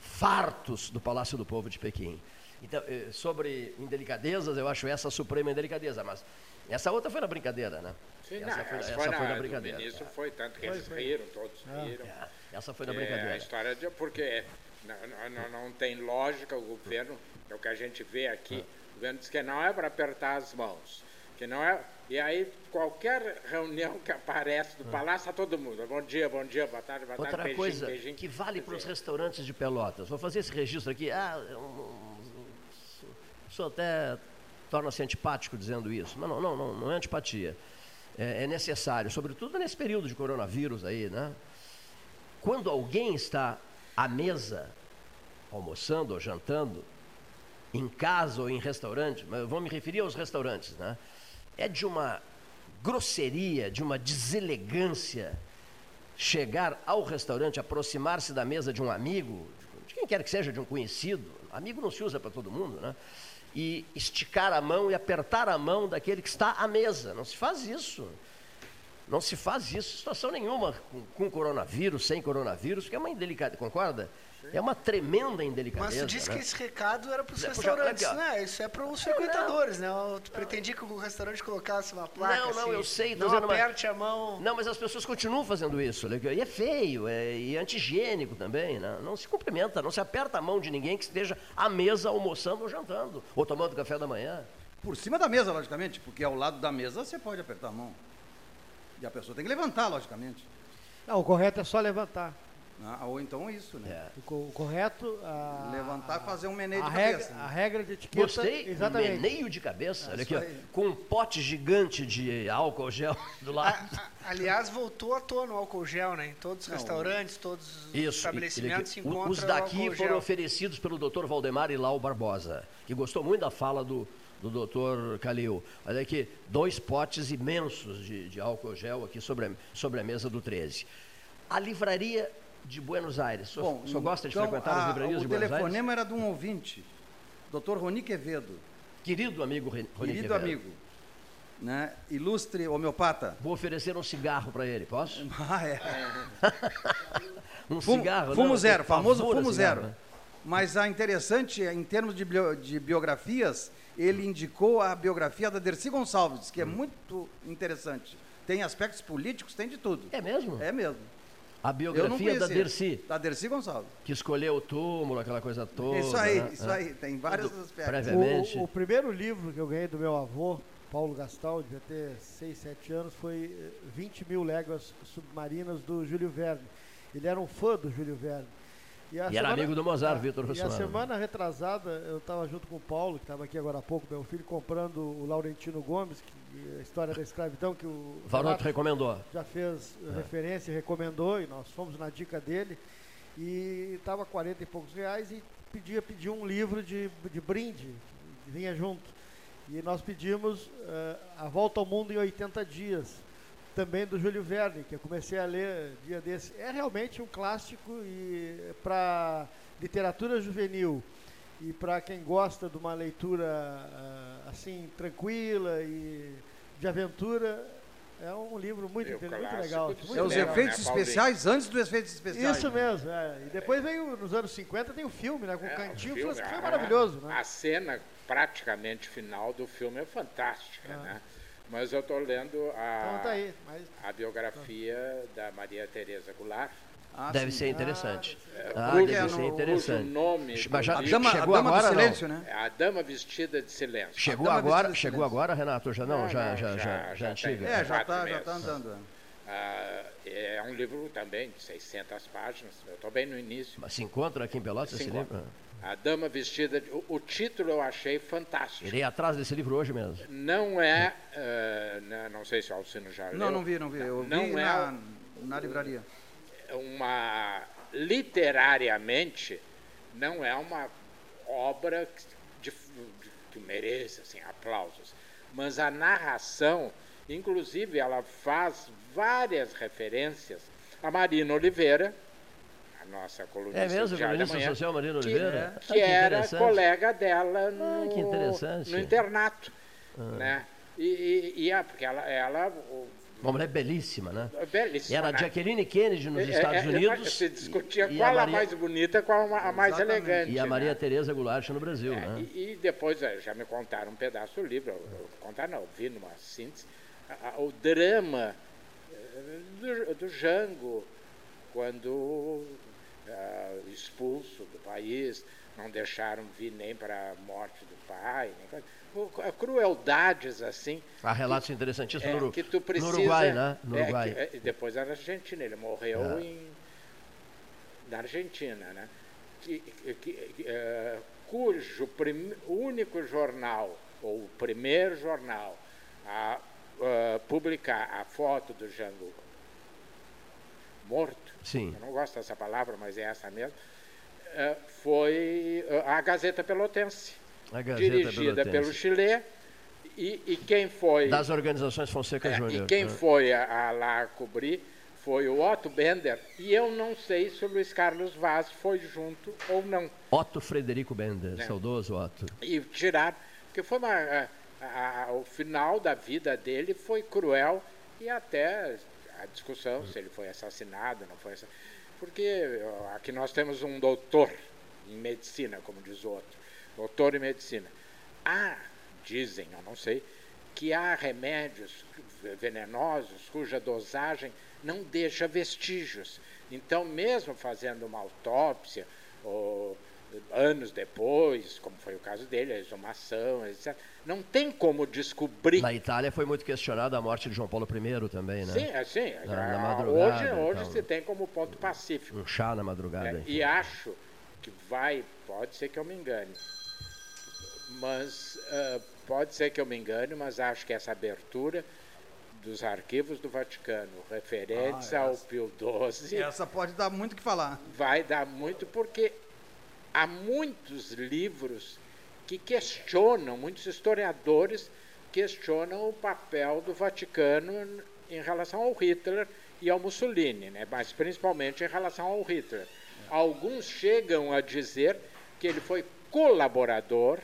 fartos do Palácio do Povo de Pequim. Então, eh, sobre indelicadezas, eu acho essa a suprema indelicadeza, mas essa outra foi na brincadeira, né? Sim, essa não, foi, essa foi, na, foi na brincadeira. ministro foi tanto que eles riram, todos riram. É, essa foi na É, a brincadeira. história de, porque não, não- não, tem lógica o governo, é o que a gente vê aqui, o governo diz que não é para apertar as mãos, que não é, e aí qualquer reunião que aparece do palácio, está todo mundo, bom dia, bom dia, boa tarde, boa tarde, Outra beijinho, coisa beijinho. que vale para os restaurantes de Pelotas. Vou fazer esse registro aqui. Ah, sou até torna-se antipático dizendo isso, mas não, não, não, não é antipatia. É, é necessário, sobretudo nesse período de coronavírus aí, né? Quando alguém está à mesa, almoçando ou jantando, em casa ou em restaurante, mas eu vou me referir aos restaurantes, né? É de uma grosseria, de uma deselegância chegar ao restaurante, aproximar-se da mesa de um amigo, de quem quer que seja, de um conhecido, amigo não se usa para todo mundo, né? E esticar a mão e apertar a mão daquele que está à mesa. Não se faz isso. Não se faz isso, situação nenhuma com, com coronavírus, sem coronavírus, porque é uma indelicadeza, concorda? É uma tremenda indelicadeza. Mas tu disse né? que esse recado era para os É, restaurantes, aqui, né? Isso é para os frequentadores, né? Tu pretendia que o restaurante colocasse uma placa Não, não, assim, eu sei, Não aperte a mão. Não, mas as pessoas continuam fazendo isso. E é feio, é, e é antigênico também. Né? Não se cumprimenta, não se aperta a mão de ninguém que esteja à mesa almoçando ou jantando, ou tomando café da manhã. Por cima da mesa, logicamente, porque ao lado da mesa você pode apertar a mão. E a pessoa tem que levantar, logicamente. Não, o correto é só levantar. né? Ou então isso, né? É. O, co- o correto. A, Levantar e fazer um meneio a de regra, cabeça. a né? regra de etiqueta. Gostei, Exatamente. meneio de cabeça, olha aqui, ó, com um pote gigante de álcool gel do lado. A- a- aliás, voltou à tona o álcool gel, né? Em todos os Não, restaurantes, todos os Isso, estabelecimentos se e- e- encontra os daqui o álcool foram gel. oferecidos pelo Dr. Valdemar Ilau Barbosa, que gostou muito da fala do, do Dr. Calil. Olha aqui, dois potes imensos de, de álcool gel aqui sobre a, sobre a mesa do 13. A livraria de Buenos Aires. O senhor, Bom, o gosta de então, frequentar a- as livrarias o de Buenos Aires? telefonema era de um ouvinte, Dr. Roni Quevedo, Querido amigo Rony querido Quevedo. amigo, né? ilustre homeopata. Vou oferecer um cigarro para ele, posso? Ah, é. Um Fumo, cigarro? fumo não, zero, famoso fumo cigarro, zero. né? Mas a interessante, em termos de, bio- de biografias, ele indicou a biografia da Dercy Gonçalves, que é muito interessante. Tem aspectos políticos, tem de tudo. É mesmo? É mesmo. A biografia da. Dercy, Da Dercy Gonçalves. que escolheu o túmulo, aquela coisa toda. isso aí, né? isso aí. Tem vários aspectos. prévia- Obviamente. O, o primeiro livro que eu ganhei do meu avô, Paulo Gastal, devia ter 6, 7 anos, foi eh, 20 mil léguas submarinas do Júlio Verne. Ele era um fã do Júlio Verne. E era semana- amigo do Mozart, Ah, Vitor E a Russomano. semana retrasada, eu estava junto com o Paulo, que estava aqui agora há pouco, meu filho, comprando o Laurentino Gomes, que, a história da escravidão, que o Varoto recomendou. já fez É. referência e recomendou, e nós fomos na dica dele, e estava 40 e poucos reais e pedia, pedia um livro de, de brinde, vinha junto. E nós pedimos eh, A Volta ao Mundo em 80 Dias, também do Júlio Verne, que eu comecei a ler dia desse. É realmente um clássico e para literatura juvenil e para quem gosta de uma leitura ah, assim tranquila e de aventura, é um livro muito, inte- muito legal. muito É os legal. efeitos né, especiais antes dos efeitos especiais. Isso né? mesmo, é. E depois veio, nos anos 50, tem o filme, né? Com o É, Cantinho, o filme, que foi a- maravilhoso, né? A cena praticamente final do filme é fantástica, Ah. né? Mas eu estou lendo a, Então tá aí. Mas, a biografia da Maria Tereza Goulart. Ah, Deve sim. ser interessante. Ah, cujo- deve ser cujo interessante. Nome Mas já A dama, a chegou dama agora, do não? silêncio, né? é A Dama Vestida de Silêncio. Chegou agora, chegou Silêncio. agora, Renato? Já não, Não, já, não, já, já- já, já já antiga. É, já está já tá andando. é. Ah, É um livro também de 600 páginas, eu estou bem no início. Mas se encontra aqui em Pelotas Se esse encontra. livro? A Dama Vestida. de- O, o título eu achei fantástico. Irei atrás desse livro hoje mesmo. Não é. né, não sei se o Alcino já leu. Não, não vi, não vi. Eu Não vi é na, na livraria. uma literariamente não é uma obra que, de- de- que mereça assim, aplausos, mas a narração, inclusive, ela faz várias referências a Marina Oliveira, a nossa colunista É mesmo, colunista Manhã, social Marina que- Oliveira? Ah, que, que era colega dela no, que interessante. Ah. no internato, né? E, e, e a- porque ela, ela o- Uma mulher belíssima, né? belíssima, Era a né? Jacqueline Kennedy nos É, Estados é, é, Unidos. Se discutia e- qual a, Maria- mais bonita, qual a, a mais Exatamente. elegante. E a Maria né? Tereza Goulart no Brasil, É, né? e, e depois já me contaram um pedaço do livro, eu, eu, contar não, eu vi numa síntese, a- a- o drama eh, do, do Jango, quando ah, expulso do país, não deixaram vir nem para a morte do pai, nem crueldades assim, Há relatos interessantíssimos é, no, Uru- que tu precisa. no Uruguai, né? No é, Uruguai. que- é, depois era Argentina, ele morreu É. em, na Argentina, né? Que, que- que, é, cujo prim- único jornal, ou o primeiro jornal, a, a publicar a foto do Jango morto, Sim. eu não gosto dessa palavra, mas é essa mesmo, é, foi é, a Gazeta Pelotense, A Gazeta dirigida Pelotense. pelo Chile, e, e quem foi... Das organizações Fonseca É, Júnior. e quem né? foi a, a lá cobrir foi o Otto Bender, e eu não sei se o Luiz Carlos Vaz foi junto ou não. Otto Frederico Bender, É. saudoso Otto. E tirar, porque foi uma, a- a- o final da vida dele foi cruel e até discussão se ele foi assassinado, não foi assassinado. Porque aqui nós temos um doutor em medicina, como diz o outro, doutor em medicina. Há, dizem, eu não sei, que há remédios venenosos cuja dosagem não deixa vestígios. Então, mesmo fazendo uma autópsia, ou anos depois, como foi o caso dele, a exumação, etc., não tem como descobrir. Na Itália foi muito questionada a morte de João Paulo I também, né? Sim, é, sim. Na- na madrugada hoje e hoje tal, se tem como ponto pacífico. Um chá na madrugada. É, e acho que vai, pode ser que eu me engane, mas ah, pode ser que eu me engane, mas acho que essa abertura dos arquivos do Vaticano referentes Ah, ao Pio XII Essa pode dar muito o que falar. vai dar muito, porque há muitos livros que questionam, muitos historiadores questionam o papel do Vaticano em relação ao Hitler e ao Mussolini, né? mas principalmente em relação ao Hitler. Alguns chegam a dizer que ele foi colaborador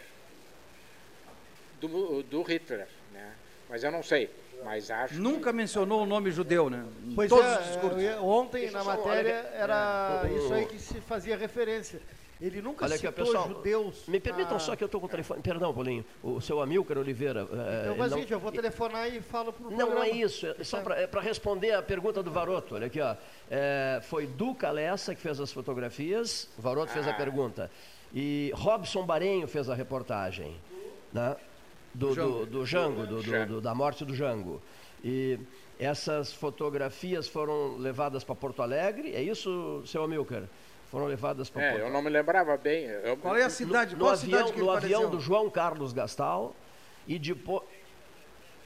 do, do Hitler, né? mas eu não sei, mas acho que- Nunca mencionou o nome judeu, né? Pois todos é, os discursos. ia- ontem Deixa na matéria era é, isso aí que se fazia referência. Ele nunca Olha aqui, citou pessoal. judeus. Me permitam na- só que eu estou com o telefone. Perdão, Paulinho. O seu Amilcar Oliveira. eh, ele mas, não- gente, eu vou telefonar e falo pro Não, programa. não é isso. É só para responder a pergunta do Varoto. Olha aqui, ó. É, foi Duca Lessa que fez as fotografias, o Varoto fez a Ah. pergunta. E Robson Barenho fez a reportagem. Né? Do, do, do Jango, do- do- da morte do Jango. E essas fotografias foram levadas para Porto Alegre, é isso, seu Amilcar? Foram levadas para É, Porto eu não me lembrava bem. Eu, Qual é a cidade? no Qual avião, cidade que no avião do João Carlos Gastal e depois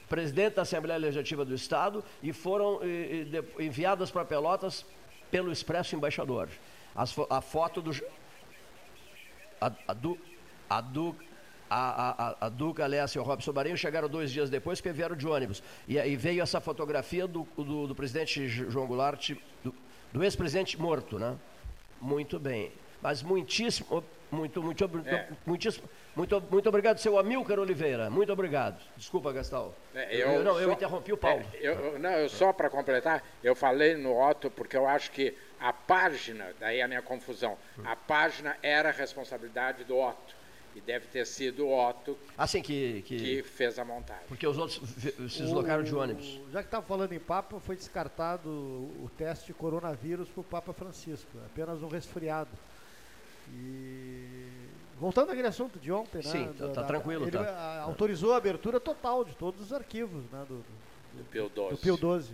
presidente da Assembleia Legislativa do Estado e foram eh, de- enviadas para Pelotas pelo Expresso Embaixador. As a foto do a, a, du, a, du, a, a, a, Duca Alessia e o Robson Marinho chegaram dois dias depois porque vieram de ônibus. E aí veio essa fotografia do, do, do presidente João Goulart, do, do ex-presidente morto, né? Muito bem. Mas muitíssimo, muito, muito, É. muitíssimo, muito, muito obrigado, seu Amilcar Oliveira. Muito obrigado. Desculpa, Gastal. É, eu, não, eu só- interrompi o Paulo. É, eu- eu- não, eu só para completar, eu falei no Otto porque eu acho que a página, daí a minha confusão, a página era responsabilidade do Otto. E deve ter sido o Otto assim que, que, que fez a montagem. Porque os outros se deslocaram o, de ônibus. Já que estava falando em Papa, foi descartado o teste de coronavírus para o Papa Francisco. Apenas um resfriado. E voltando àquele assunto de ontem, né? Sim, tá, tá tranquilo. Ele tá. autorizou a abertura total de todos os arquivos, né? Do, do, do, Pio XII. Do Pio 12.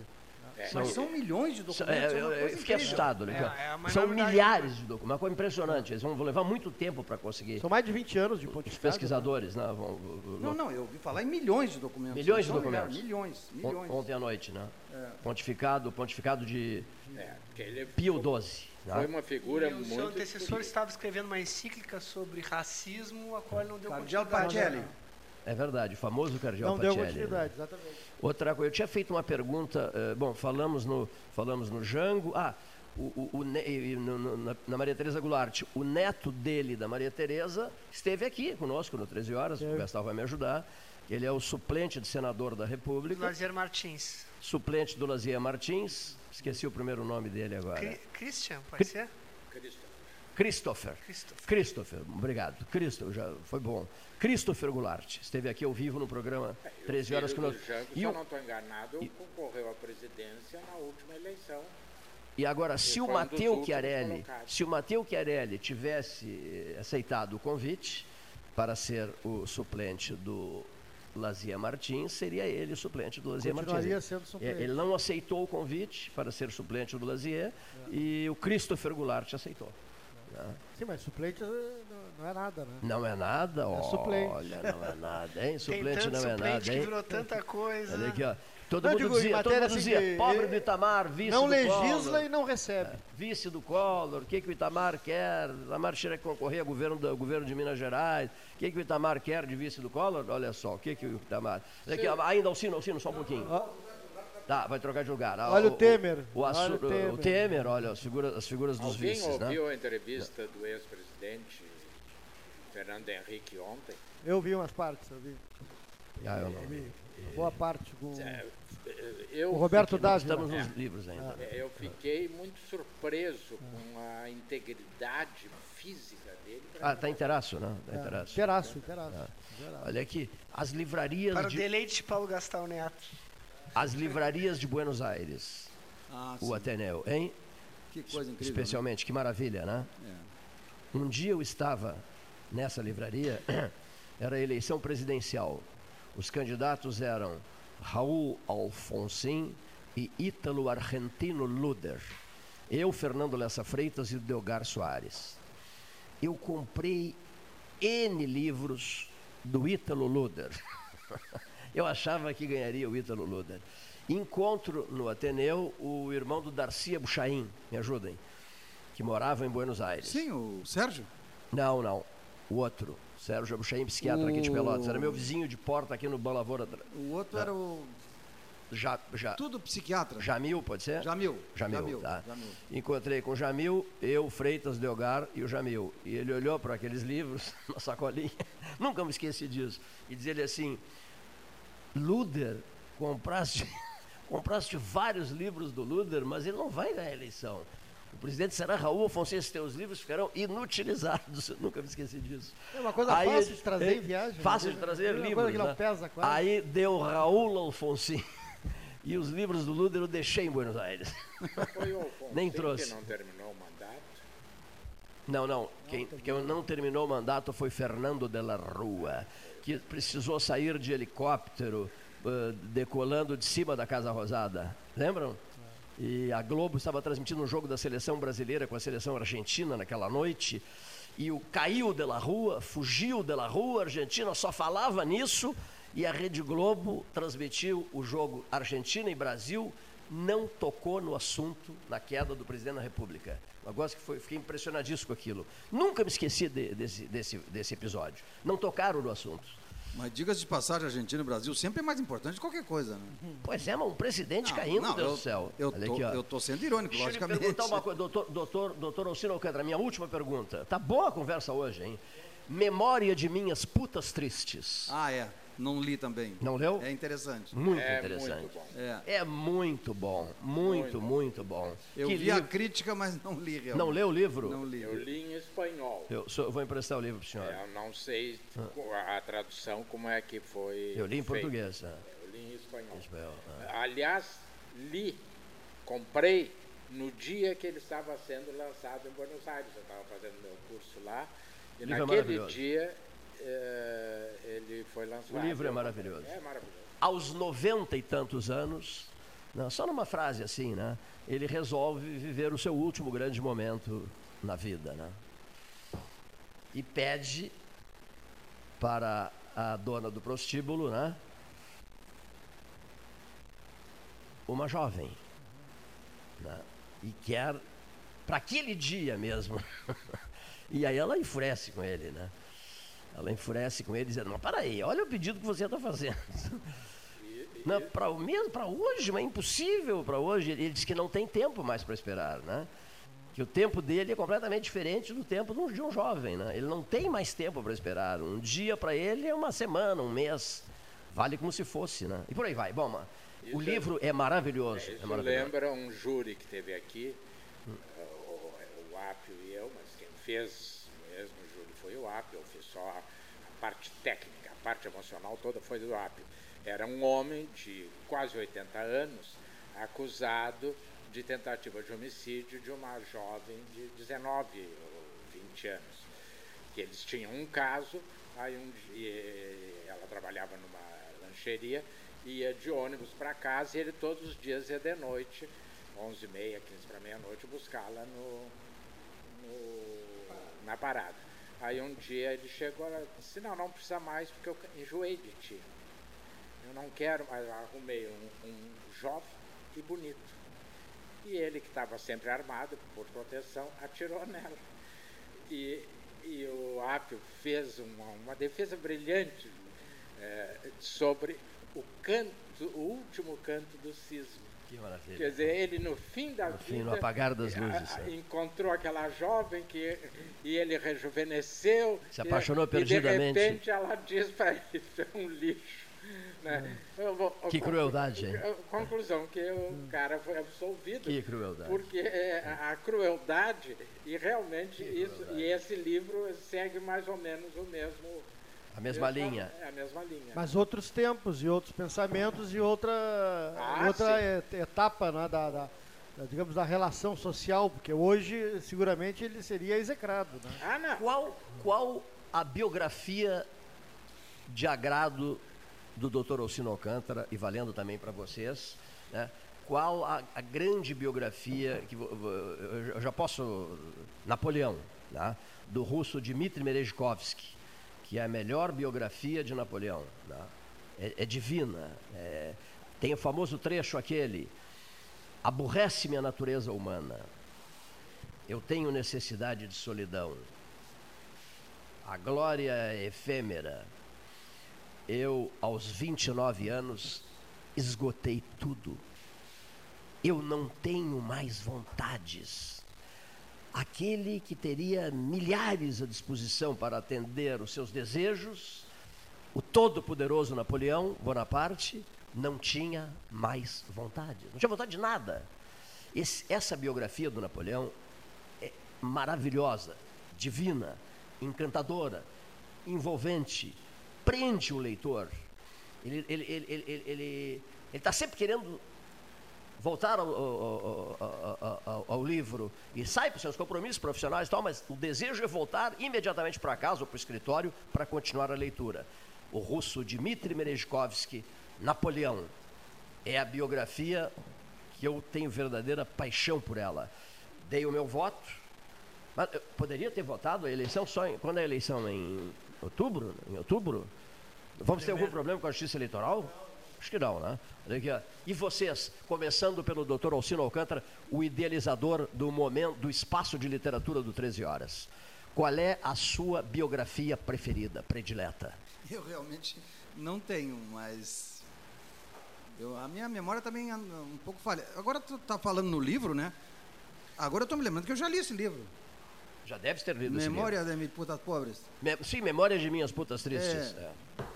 É. São, são milhões de é, documentos. É eu, eu fiquei assustado, né? são milhares de documentos, uma coisa impressionante. Eles vão levar muito tempo para conseguir. São mais de 20 anos de pontificado. Os né? pesquisadores, né? Vão, não, não, eu ouvi falar em milhões de documentos. Milhões de documentos. Milhões, milhões. Ontem à noite, né? Pontificado, pontificado de Pio XII. Né? Foi uma figura e muito. O seu antecessor estava escrevendo uma encíclica sobre racismo, a qual não deu Cardial continuidade. Pacelli. É verdade, o famoso Cardial não Pacelli. Deu continuidade, exatamente. Outra coisa, eu tinha feito uma pergunta, eh, bom, falamos no, falamos no Jango, ah, o, o- o ne- no- no- na, na Maria Tereza Goulart, o neto dele, da Maria Tereza, esteve aqui conosco no 13 horas, o Gastão vai me ajudar, ele é o suplente de senador da República, Lazier Martins. suplente do Lazier Martins, esqueci o primeiro nome dele agora, Cri- Christian, pode ser? Cristo. Christopher. Christopher. Christopher, obrigado. Christopher, já foi bom. Christopher Goulart, esteve aqui ao vivo no programa 13 horas Filho conosco. do Jango, E se eu não estou enganado, concorreu à presidência na última eleição. E agora, se o Mateu Chiarelli, se o Mateu Chiarelli tivesse eh, aceitado o convite para ser o suplente do Lazia Martins, seria ele o suplente do Lazia Continuaria Martins. sendo suplente. É, Ele não aceitou o convite para ser suplente do Lazier e o Christopher Goulart aceitou. Sim, mas suplente eh, não, não é nada, né? Não é nada, olha, suplente. não é nada, hein? Suplente não é suplente nada, que hein? virou tanta coisa. Olha aqui, ó. Todo Não, mundo digo, dizia, todo mundo assim, dizia, de- pobre do Itamar, vice Não do legisla Collor. e não recebe. vice do Collor, o que, que o Itamar quer? O Itamar tinha que concorrer ao governo, do, ao governo de Minas Gerais. O que, que o Itamar quer de vice do Collor? Olha só, o que, que o Itamar. Aqui, ó, ainda Alcino, Alcino, só um pouquinho. Tá, vai trocar de lugar. Ah, Olha o Temer, O, assu- olha o Temer. o Temer, olha, as figuras, as figuras dos Alguém vices, né? ouviu a entrevista do ex-presidente Fernando Henrique ontem? Eu vi umas partes, eu vi. Ah, eu não. vi boa parte com É, Eu, o Roberto Dávila. estamos nos livros ainda. É, Eu fiquei muito surpreso com a integridade física dele. Ah, tá em terraço, né? Tá em terraço. Teraço, teraço. Olha aqui, as livrarias Para o de, deleite de Paulo Gastão Neto. As livrarias de Buenos Aires, Ah, o sim. Ateneu, hein? Que coisa incrível. Especialmente, que maravilha, né? né? É. Um dia eu estava nessa livraria, era a eleição presidencial. Os candidatos eram Raul Alfonsin e Ítalo Argentino Luder. Eu, Fernando Lessa Freitas e Delgar Soares. Eu comprei N livros do Ítalo Luder. Eu achava que ganharia o Ítalo Luder. Encontro no Ateneu o irmão do Darcy Buchaim, me ajudem, que morava em Buenos Aires. Sim, o Sérgio. Não, não. O outro. Sérgio Abuchaim, psiquiatra aqui de O- Pelotas. Era meu vizinho de porta aqui no Bom Lavoura. O outro era o. Já, já, Tudo psiquiatra. Jamil, pode ser? Jamil. Jamil, Jamil, tá. Jamil. Encontrei com o Jamil, eu, Freitas, Delgar e o Jamil. E ele olhou para aqueles livros na sacolinha, nunca me esqueci disso, e dizia ele assim, Luder, compraste, compraste vários livros do Luder, mas ele não vai ganhar a eleição. O presidente será Raul esses teus livros ficarão inutilizados. Eu nunca me esqueci disso. É uma coisa Aí fácil de trazer é, em viagem. Fácil né? de trazer É uma livros. coisa que não né? pesa quase. Aí deu Raul Alfonsin. E os livros do Luder eu deixei em Buenos Aires. Foi o Alfonso Nem trouxe. que não terminou o mandato. Não, não. Quem, quem não terminou o mandato foi Fernando de la Rua, que precisou sair de helicóptero eh, decolando de cima da Casa Rosada. Lembram? E a Globo estava transmitindo um jogo da seleção brasileira com a seleção argentina naquela noite. E o caiu de la Rua, fugiu de la Rua, a Argentina só falava nisso. E a Rede Globo transmitiu o jogo Argentina e Brasil não tocou no assunto na queda do presidente da República. Um negócio que foi, fiquei impressionadíssimo com aquilo. Nunca me esqueci de- desse, desse, desse episódio. Não tocaram no assunto. Mas diga-se de passagem, Argentina e Brasil sempre é mais importante que qualquer coisa, né? Pois é, mas um presidente Não, caindo, não, Deus eu, do céu. Eu Olha tô, aqui, eu tô sendo irônico, Deixa eu lhe logicamente. perguntar uma coisa, doutor, doutor, doutor Alcino Alcântara, minha última pergunta. Tá boa a conversa hoje, hein? Memória de minhas putas tristes. Ah, é. Não li também. Não leu? É interessante. Muito é interessante. muito. É. É muito bom, muito, muito bom. Eu Que a livro- crítica, mas não li realmente. Não leu o livro? Não li. Eu li em espanhol. Eu, sou- eu vou emprestar o livro para o senhor. Eu não sei a, a tradução como é que foi. Eu li em português. né? Eu li em espanhol. Espanhol, ah. Aliás, li, comprei no dia que ele estava sendo lançado em Buenos Aires. Eu estava fazendo meu curso lá. E livro é naquele dia eh, ele foi lançado. O livro é maravilhoso. É maravilhoso. Aos noventa e tantos anos, Não, só numa frase assim, né? Ele resolve viver o seu último grande momento na vida, né? E pede para a dona do prostíbulo, né? Uma jovem, né? E quer para aquele dia mesmo. e aí ela enfurece com ele, né? Ela enfurece com ele dizendo: "Não, para aí, olha o pedido que você está fazendo." Não, para mesmo para hoje, mas é impossível para hoje. Ele diz que não tem tempo mais para esperar, né? Que o tempo dele é completamente diferente do tempo de um jovem, né? Ele não tem mais tempo para esperar. Um dia para ele é uma semana, um mês. Vale como se fosse, né? E por aí vai. Bom, o é livro é, é maravilhoso. É, isso é maravilhoso. lembra um júri que teve aqui, hum. o, o Apio e eu, mas quem fez o júri foi o Apio. Eu fiz só a, parte técnica, a parte emocional toda foi do Apio. Era um homem de quase 80 anos, acusado de tentativa de homicídio de uma jovem de 19 ou 20 anos. Que eles tinham um caso, aí um, ela trabalhava numa lancheria, ia de ônibus para casa e ele todos os dias ia de noite, 11 e meia, 15 para meia-noite, buscá-la no, no, na parada. Aí um dia ele chegou e disse, não, não precisa mais porque eu enjoei de ti. Eu não quero, mas arrumei um, um jovem e bonito. E ele, que estava sempre armado por proteção, atirou nela. E, e o Apio fez uma, uma defesa brilhante é, sobre o canto, o último canto do cisma. Que maravilha. Quer dizer, ele no fim da no vida. Fim, no apagar das luzes. A, a, encontrou aquela jovem que e ele rejuvenesceu. Se apaixonou e, perdidamente. E de repente ela diz para ele: é um lixo. Né? Vou, que crueldade, hein? Conclusão, que o cara foi absolvido. Que crueldade. Porque é, a crueldade, e realmente isso, e esse livro segue mais ou menos o mesmo. A mesma linha. É a mesma linha. Mas outros tempos e outros pensamentos e outra, ah, outra etapa né, da, da, da, digamos, da relação social, porque hoje seguramente ele seria execrado. Né? Ah, não. Qual, qual a biografia de agrado do Dr. Alcino Alcântara e valendo também para vocês, né? qual a, a, grande biografia que eu já posso Napoleão, né? do russo Dmitry Merezhkovsky, que é a melhor biografia de Napoleão, né? é, é, divina, é, tem o famoso trecho aquele aborrece-me a natureza humana, eu tenho necessidade de solidão, a glória é efêmera, eu, aos 29 anos, esgotei tudo. Eu não tenho mais vontades. Aquele que teria milhares à disposição para atender os seus desejos, o todo-poderoso Napoleão Bonaparte, não tinha mais vontade. Não tinha vontade de nada. Esse, essa biografia do Napoleão é maravilhosa, divina, encantadora, envolvente, prende o leitor. Ele está sempre querendo voltar ao, ao, ao, ao, livro e sai para os seus compromissos profissionais e tal, mas o desejo é voltar imediatamente para casa ou para o escritório para continuar a leitura. O russo Dmitry Merezhkovsky, Napoleão, é a biografia que eu tenho verdadeira paixão por ela. Dei o meu voto, mas poderia ter votado a eleição só em, quando é a eleição em outubro? Em outubro? Vamos ter algum problema com a justiça eleitoral? Acho que não, né? E vocês, começando pelo doutor Alcino Alcântara, o idealizador do momento, do espaço de literatura do 13 Horas. Qual é a sua biografia preferida, predileta? Eu realmente não tenho, mas eu, a minha memória também é um pouco falha. Agora tu está falando no livro, né? Agora eu estou me lembrando que eu já li esse livro. Já deve ter lido Memória esse livro. de minhas putas pobres. Me, sim, Memória de minhas putas tristes. É. É.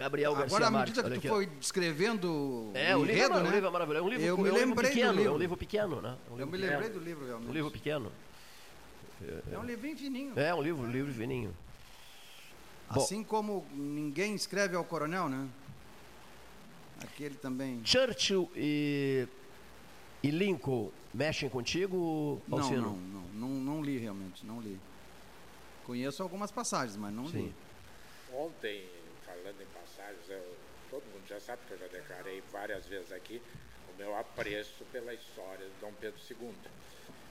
Gabriel Garcia Agora, à medida que tu aqui, foi descrevendo é, o, enredo, livro, é né? um livro maravilhoso. É um livro, eu me é um lembrei pequeno, do livro. É um livro pequeno, né? Um livro eu me pequeno. lembrei do livro, realmente. Um livro pequeno. É um livrinho fininho. É, um livro, um livro fininho. Assim Bom, como ninguém escreve ao coronel, né? Aquele também. Churchill e, e Lincoln mexem contigo, Alcino? Não, não, não, não, não li realmente, não li. Conheço algumas passagens, mas não Sim. li. Ontem, falando em passagens, eu todo mundo já sabe que eu já declarei várias vezes aqui o meu apreço pela história de Dom Pedro II.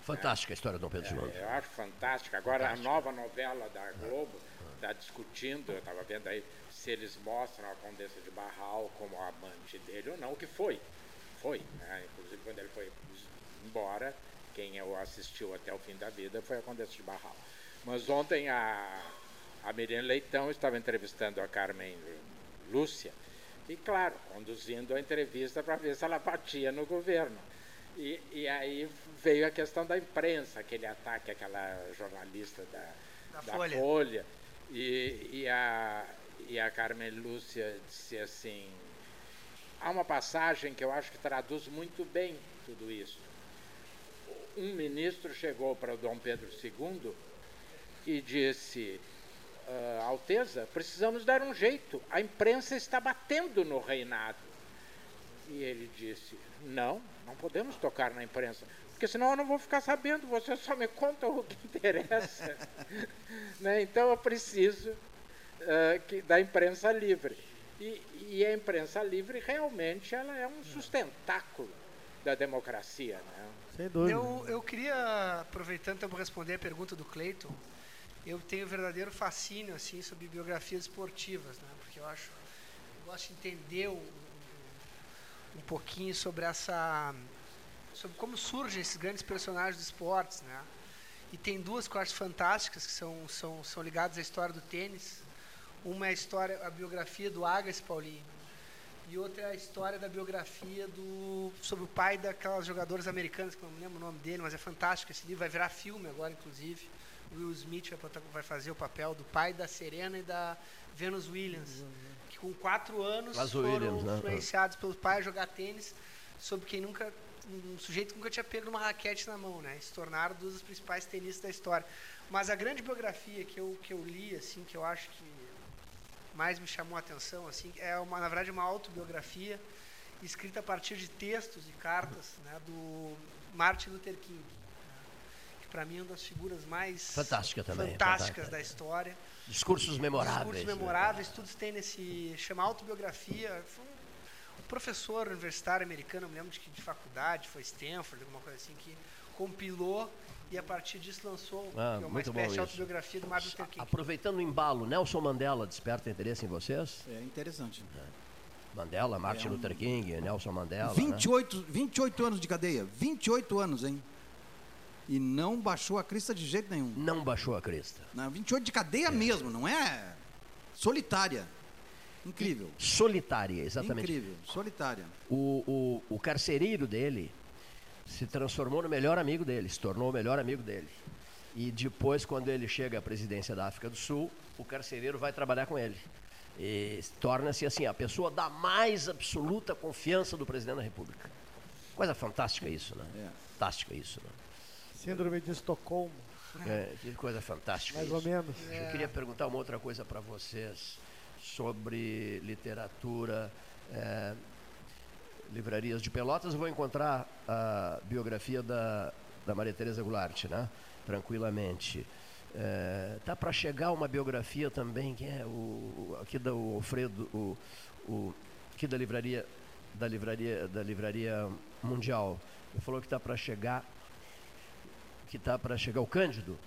Fantástica a história do Dom Pedro II. É, eu acho fantástica. Agora, a nova novela da Globo está discutindo, eu estava vendo aí, se eles mostram a Condessa de Barral como amante dele ou não, o que foi. Foi. Né? Inclusive, quando ele foi embora, quem eu assistiu até o fim da vida foi a Condessa de Barral. Mas ontem a, a Miriam Leitão estava entrevistando a Carmen Lúcia e, claro, conduzindo a entrevista para ver se ela batia no governo. E, e, aí veio a questão da imprensa, aquele ataque àquela jornalista da, Da da Folha. Folha. E, e, a, e a Carmen Lúcia disse assim: há uma passagem que eu acho que traduz muito bem tudo isso. Um ministro chegou para o Dom Pedro II e disse: "Ah, Alteza, precisamos dar um jeito, a imprensa está batendo no reinado. E ele disse: Não, não podemos tocar na imprensa, porque senão eu não vou ficar sabendo, você só me conta o que interessa. Né? Então eu preciso ah, que, da imprensa livre. E, e a imprensa livre realmente ela é um sustentáculo da democracia. Né? Sem dúvida. Eu, eu queria, aproveitando então, para responder a pergunta do Cleiton, eu tenho verdadeiro fascínio assim sobre biografias esportivas, né? Porque eu acho, eu gosto de entender um, um pouquinho sobre essa, sobre como surgem esses grandes personagens dos esportes, né? E tem duas acho fantásticas que são são são ligadas à história do tênis. Uma é a história, a biografia do Agassi Paulinho e outra é a história da biografia do sobre o pai daquelas jogadoras americanas que não me lembro o nome dele, mas é fantástico esse livro, vai virar filme agora inclusive. Will Smith vai, fazer o papel do pai da Serena e da Venus Williams, que com quatro anos As foram Williams, né? influenciados pelo pai a jogar tênis, sobre quem nunca um sujeito que nunca tinha pego uma raquete na mão, né? E se tornaram um dos principais tenistas da história. Mas a grande biografia que eu que eu li assim, que eu acho que mais me chamou a atenção assim é uma na verdade uma autobiografia escrita a partir de textos e cartas né, do Martin Luther King para mim é uma das figuras mais Fantástica também, fantásticas fantástica. da história Discursos memoráveis. discursos né? memoráveis tudo tem nesse chama autobiografia foi um, um professor universitário americano eu me lembro de que de faculdade foi Stanford alguma coisa assim que compilou e a partir disso lançou Ah, uma muito bom espécie de autobiografia do Martin Luther King Aproveitando o embalo, Nelson Mandela desperta interesse em vocês? É interessante. Mandela, Martin É um- Luther King, Nelson Mandela. né? 28, 28 anos de cadeia. 28 anos, hein? E não baixou a crista de jeito nenhum. Não baixou a crista. Não, 28 de cadeia mesmo, não é solitária. Incrível. Solitária, exatamente. Incrível, solitária. O, o, o carcereiro dele se transformou no melhor amigo dele, se tornou o melhor amigo dele. E depois, quando ele chega à presidência da África do Sul, o carcereiro vai trabalhar com ele. E torna-se assim, a pessoa da mais absoluta confiança do presidente da República. Coisa fantástica isso, né? É. Fantástica isso, né? Síndrome de Estocolmo, É, que coisa fantástica mais isso. ou menos. Eu queria perguntar uma outra coisa para vocês sobre literatura, é, livrarias de Pelotas. Eu vou encontrar a biografia da, da Maria Tereza Goulart, né? Tranquilamente. É, tá para chegar uma biografia também que é o aqui da o Alfredo, o, o aqui da livraria da livraria da livraria mundial. Ele falou que está para chegar que está para chegar o Cândido,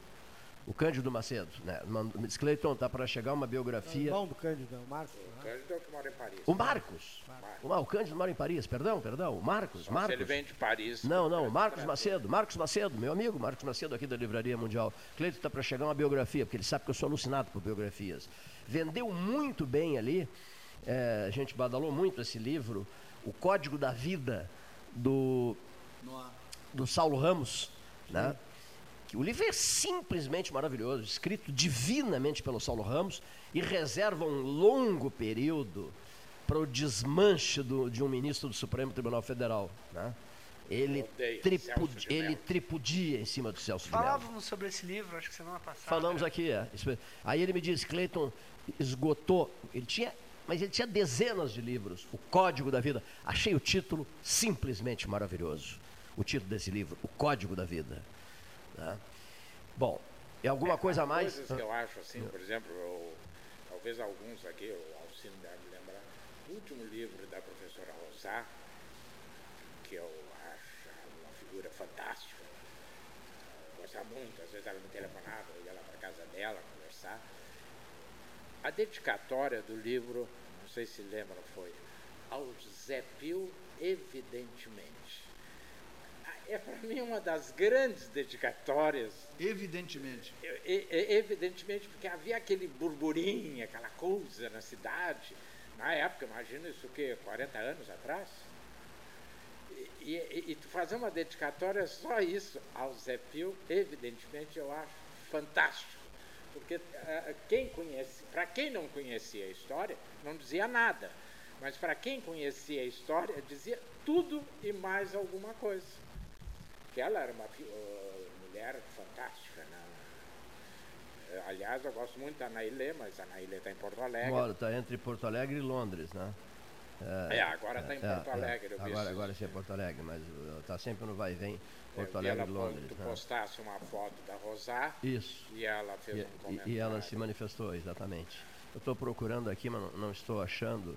o Cândido Macedo, né? Disse, Cleiton, está para chegar uma É o biografia. irmão do Cândido, é o Marcos. né? Cândido é o que mora em Paris. O Marcos. O, ah, o Cândido mora em Paris, perdão, perdão. O Marcos, Só se Marcos. ele vem de Paris. Não, não, é Marcos. Macedo, Marcos Macedo, meu amigo, Marcos Macedo aqui da Livraria Mundial. Cleiton está para chegar uma biografia, porque ele sabe que eu sou alucinado por biografias. Vendeu muito bem ali, eh, a gente badalou muito esse livro, O Código da Vida, do, do Saulo Ramos, né? Que o livro é simplesmente maravilhoso, escrito divinamente pelo Saulo Ramos e reserva um longo período para o desmanche do- de um ministro do Supremo Tribunal Federal. Né? Ele, Odeio tripu- Celso de ele tripudia em cima do Celso de Mello. Falávamos sobre esse livro, acho que semana passada. Falamos aqui, é. Aí ele me disse, Cleiton esgotou, ele tinha, mas ele tinha dezenas de livros, O Código da Vida. Achei o título simplesmente maravilhoso. O título desse livro, O Código da Vida. Né? Bom, e alguma coisa a mais? Coisas que eu acho assim, por exemplo, eu- talvez alguns aqui, o Alcino deve lembrar. último livro da professora Rosá, que eu acho uma figura fantástica, eu gostava muito, às vezes ela me telefonava, eu ia lá para casa dela conversar. A dedicatória do livro, não sei se lembram, foi ao Zé Pio, evidentemente. É para mim uma das grandes dedicatórias Evidentemente. e- e- evidentemente, porque havia aquele burburinho, aquela coisa na cidade. Na época, imagina isso o quê? 40 anos atrás? E, e- e fazer uma dedicatória só isso ao Zé Pio, evidentemente, eu acho fantástico. Porque eh, quem conhece, para quem não conhecia a história, não dizia nada. Mas para quem conhecia a história, dizia tudo e mais alguma coisa. Que ela era uma eh, mulher fantástica, né? Eh, Aliás, eu gosto muito da Nailê, mas a Nailê está em Porto Alegre. Mora, tá entre Porto Alegre e Londres, né? É, agora está em Porto É, é. Alegre. eu vi Agora, agora sim é Porto Alegre, mas está sempre no vai e vem Porto Alegre e Londres. tu né? postasse uma foto da Rosá Isso. e ela fez E, um comentário. e ela se manifestou, exatamente. Eu estou procurando aqui, mas não, não estou achando.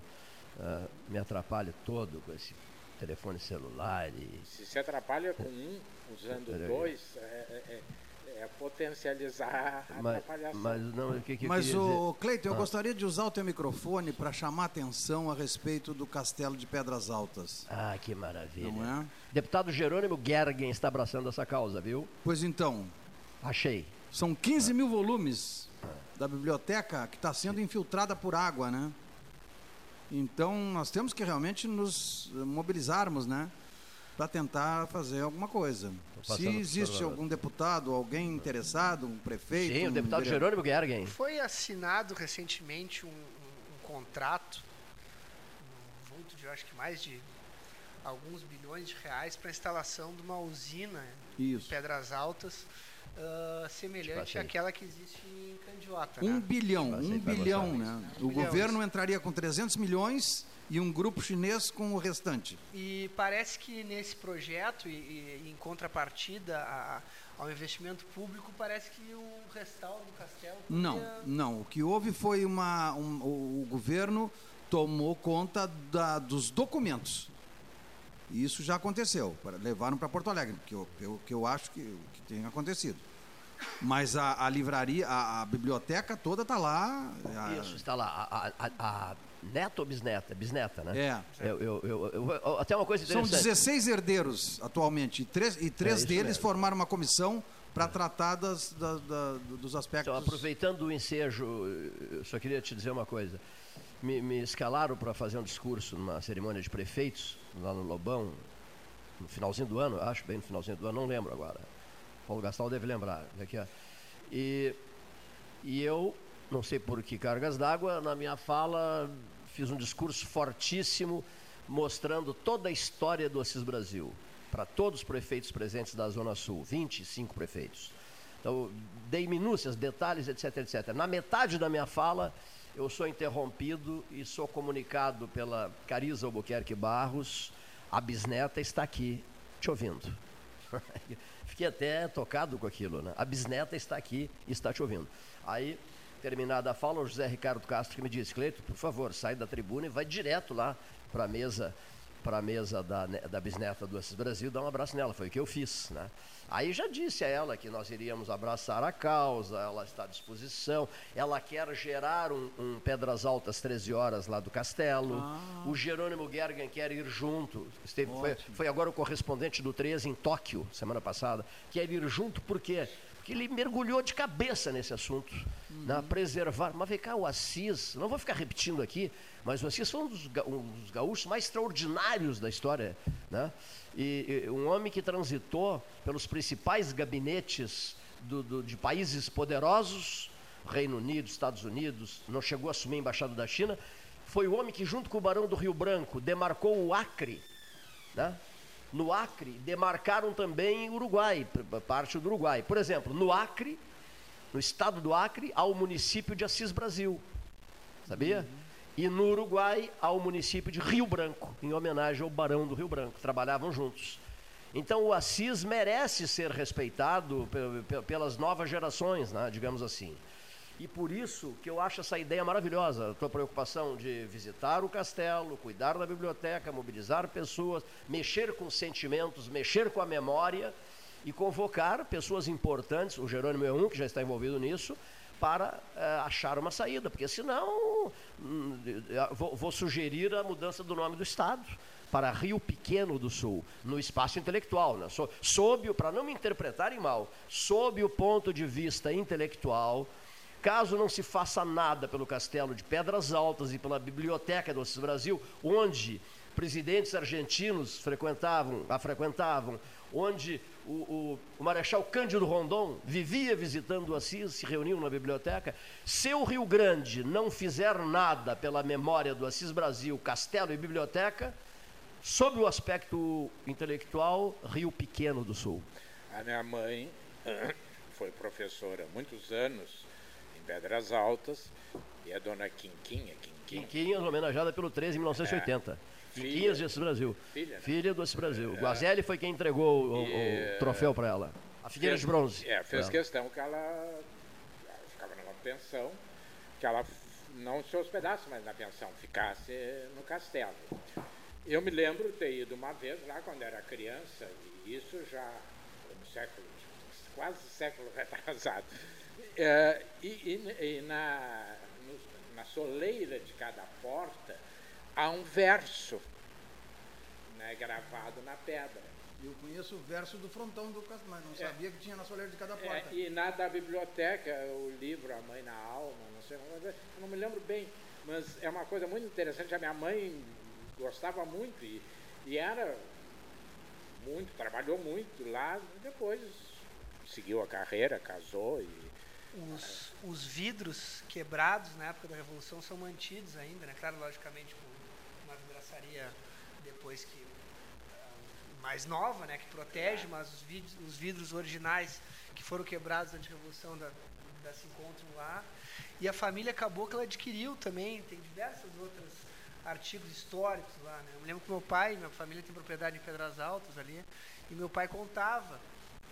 ah, me atrapalho todo com esse telefone celular e. Se se atrapalha com um, usando Peraí. dois, é, é- é- é potencializar a Mas, atrapalhação. mas não, o que, que eu Mas, o dizer? Cleiton, eu Ah. gostaria de usar o teu microfone para chamar atenção a respeito do Castelo de Pedras Altas. Ah, que maravilha. Não é? Deputado Jerônimo Gergen está abraçando essa causa, viu? Pois então, Achei. são 15 mil volumes da biblioteca que está sendo infiltrada por água, né? Então, nós temos que realmente nos mobilizarmos, né? Para tentar fazer alguma coisa. Se existe algum deputado, alguém interessado, um prefeito... Sim, o um deputado vereador- Jerônimo Gergen. Foi assinado recentemente um, um- um contrato, um vulto de acho que mais de alguns bilhões de reais para a instalação de uma usina em Isso. Pedras Altas, ah, semelhante Passei. àquela que existe em Candiota. Um né? bilhão, Passei um pra bilhão, né? O bilhão, governo entraria com 300 milhões e um grupo chinês com o restante. E parece que nesse projeto, e, e em contrapartida a- ao investimento público, parece que o restauro do castelo. Não, poderia- não. O que houve foi uma. um- o, o governo tomou conta da- dos documentos. E isso já aconteceu. Levaram para Porto Alegre, que eu, eu, que eu acho que, que tem acontecido. Mas a, a livraria, a, a biblioteca toda está lá. a- Isso, está lá. A, a- a- neta ou bisneta? Bisneta, né? É. Eu, eu- eu- até uma coisa São interessante. 16 herdeiros atualmente, e três, e três É deles mesmo. formaram uma comissão para tratar das, da- da- dos aspectos. Então, aproveitando o ensejo, eu só queria te dizer uma coisa. Me, me escalaram para fazer um discurso numa cerimônia de prefeitos, lá no Lobão, no finalzinho do ano, acho, bem no finalzinho do ano, não lembro agora. Paulo Gastal deve lembrar. Aqui. E, e eu, não sei por que cargas d'água, na minha fala fiz um discurso fortíssimo mostrando toda a história do Assis Brasil para todos os prefeitos presentes da Zona Sul, 25 prefeitos. Então, dei minúcias, detalhes, etc, etc. Na metade da minha fala, eu sou interrompido e sou comunicado pela Cariza Albuquerque Barros, a bisneta está aqui, te ouvindo. Fiquei até tocado com aquilo, né? A bisneta está aqui e está te ouvindo. Aí, terminada a fala, o José Ricardo Castro que me disse, Cleito, por favor, sai da tribuna e vai direto lá para a mesa para a mesa da, da bisneta do Assis Brasil, dar um abraço nela, foi o que eu fiz, né? Aí já disse a ela que nós iríamos abraçar a causa, ela está à disposição, ela quer gerar um, um Pedras Altas 13 horas lá do Castelo, o Jerônimo Gergen quer ir junto, esteve, foi, foi agora o correspondente do 13 em Tóquio, semana passada, quer ir junto por quê? Porque ele mergulhou de cabeça nesse assunto, né? preservar. Mas vem cá, o Assis, não vou ficar repetindo aqui, mas o Assis foi um dos, um dos gaúchos mais extraordinários da história. Né? E, e um homem que transitou pelos principais gabinetes do- do- de países poderosos, Reino Unido, Estados Unidos, não chegou a assumir a embaixada da China, foi o homem que, junto com o Barão do Rio Branco, demarcou o Acre, né? No Acre, demarcaram também o Uruguai, parte do Uruguai. Por exemplo, no Acre, no estado do Acre, há o município de Assis Brasil. Sabia? E no Uruguai, há o município de Rio Branco, em homenagem ao Barão do Rio Branco. Trabalhavam juntos. Então, o Assis merece ser respeitado pe- pe- pelas novas gerações, né, digamos assim. E por isso que eu acho essa ideia maravilhosa, a tua preocupação de visitar o castelo, cuidar da biblioteca, mobilizar pessoas, mexer com sentimentos, mexer com a memória e convocar pessoas importantes, o Jerônimo é um que já está envolvido nisso, para eh, achar uma saída, porque senão hum, eh, vou, vou sugerir a mudança do nome do Estado para Rio Pequeno do Sul, no espaço intelectual, né? So, sob, para não me interpretarem mal, sob o ponto de vista intelectual, caso não se faça nada pelo Castelo de Pedras Altas e pela Biblioteca do Assis Brasil, onde presidentes argentinos frequentavam, a frequentavam, onde o, o, o, Marechal Cândido Rondon vivia visitando o Assis, se reuniam na biblioteca. Se o Rio Grande não fizer nada pela memória do Assis Brasil, castelo e biblioteca, sob o aspecto intelectual, Rio Pequeno do Sul. A minha mãe foi professora há muitos anos em Pedras Altas e a dona Quinquinha, Quinquinha. Quinquinhas, homenageada pelo 13 em 1980. É. Quinquinhas do Brasil. Filha, né? Filha do Brasil. O é. Guazelli foi quem entregou o, o troféu para ela. A figueira de bronze. É, fez questão que ela, ela ficava numa pensão, que ela não se hospedasse mais na pensão, ficasse no castelo. Eu me lembro de ter ido uma vez lá quando era criança, e isso já no século, quase século retrasado. É, e, e, e na, no, na soleira de cada porta há um verso né, gravado na pedra. Eu conheço o verso do frontão do castelo, mas não é. sabia que tinha na soleira de cada porta. É, e na da biblioteca, o livro A Mãe na Alma, não sei, não me lembro bem, mas é uma coisa muito interessante. A minha mãe gostava muito e, e era muito, trabalhou muito lá, depois seguiu a carreira, casou e. Os, os vidros quebrados na época da Revolução são mantidos ainda, né? Claro, logicamente, com uma vidraçaria depois que ah, mais nova, né, que protege, mas os vidros, os vidros originais que foram quebrados durante a revolução da, da se encontram lá. E a família acabou que ela adquiriu também, tem diversas outras artigos históricos lá. Né? Eu me lembro que meu pai, minha família tem propriedade em Pedras Altas ali, e meu pai contava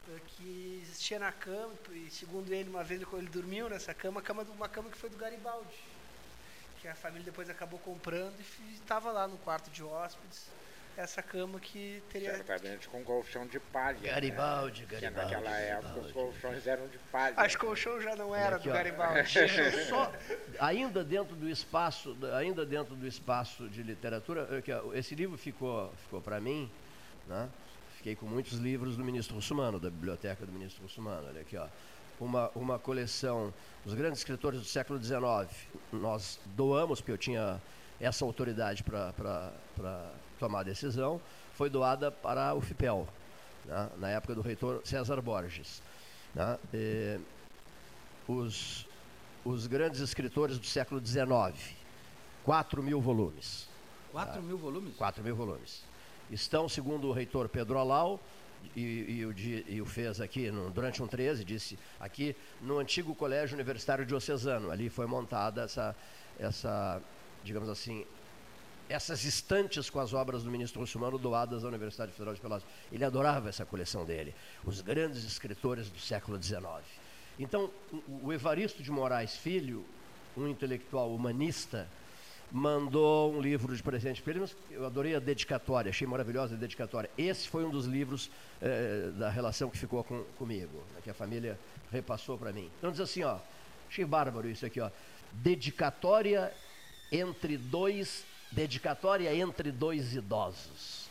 eh, que existia na cama, e segundo ele, uma vez ele dormiu nessa cama, cama uma cama que foi do Garibaldi, que a família depois acabou comprando e estava lá no quarto de hóspedes essa cama que teria. Certamente com colchão de palha. Garibaldi, né? Garibaldi. Porque naquela época Garibaldi. os colchões eram de palha. As colchão já não era aqui, do Garibaldi. Só, ainda dentro do espaço, ainda dentro do espaço de literatura, esse livro ficou, ficou para mim, né? Fiquei com muitos livros do ministro Russumano, da biblioteca do ministro Russumano. Olha aqui, ó. Uma, uma coleção dos grandes escritores do século XIX. Nós doamos, porque eu tinha essa autoridade para tomar a decisão, foi doada para o FIPEL, né, na época do reitor César Borges. Né, os, os grandes escritores do século XIX, 4 mil volumes. 4 tá? mil volumes? 4 mil volumes. Estão, segundo o reitor Pedro Alau, e, e, o, e o fez aqui no, durante um 13, disse aqui no antigo Colégio Universitário Diocesano. Ali foi montada essa, essa digamos assim, essas estantes com as obras do ministro Russumano doadas à Universidade Federal de Pelotas. Ele adorava essa coleção dele, os grandes escritores do século XIX. Então, o Evaristo de Moraes Filho, um intelectual humanista, mandou um livro de presente para ele. Eu adorei a dedicatória, achei maravilhosa a dedicatória. Esse foi um dos livros eh, da relação que ficou com, comigo, né, que a família repassou para mim. Então diz assim, ó, achei bárbaro isso aqui, ó. Dedicatória entre dois dedicatória entre dois idosos.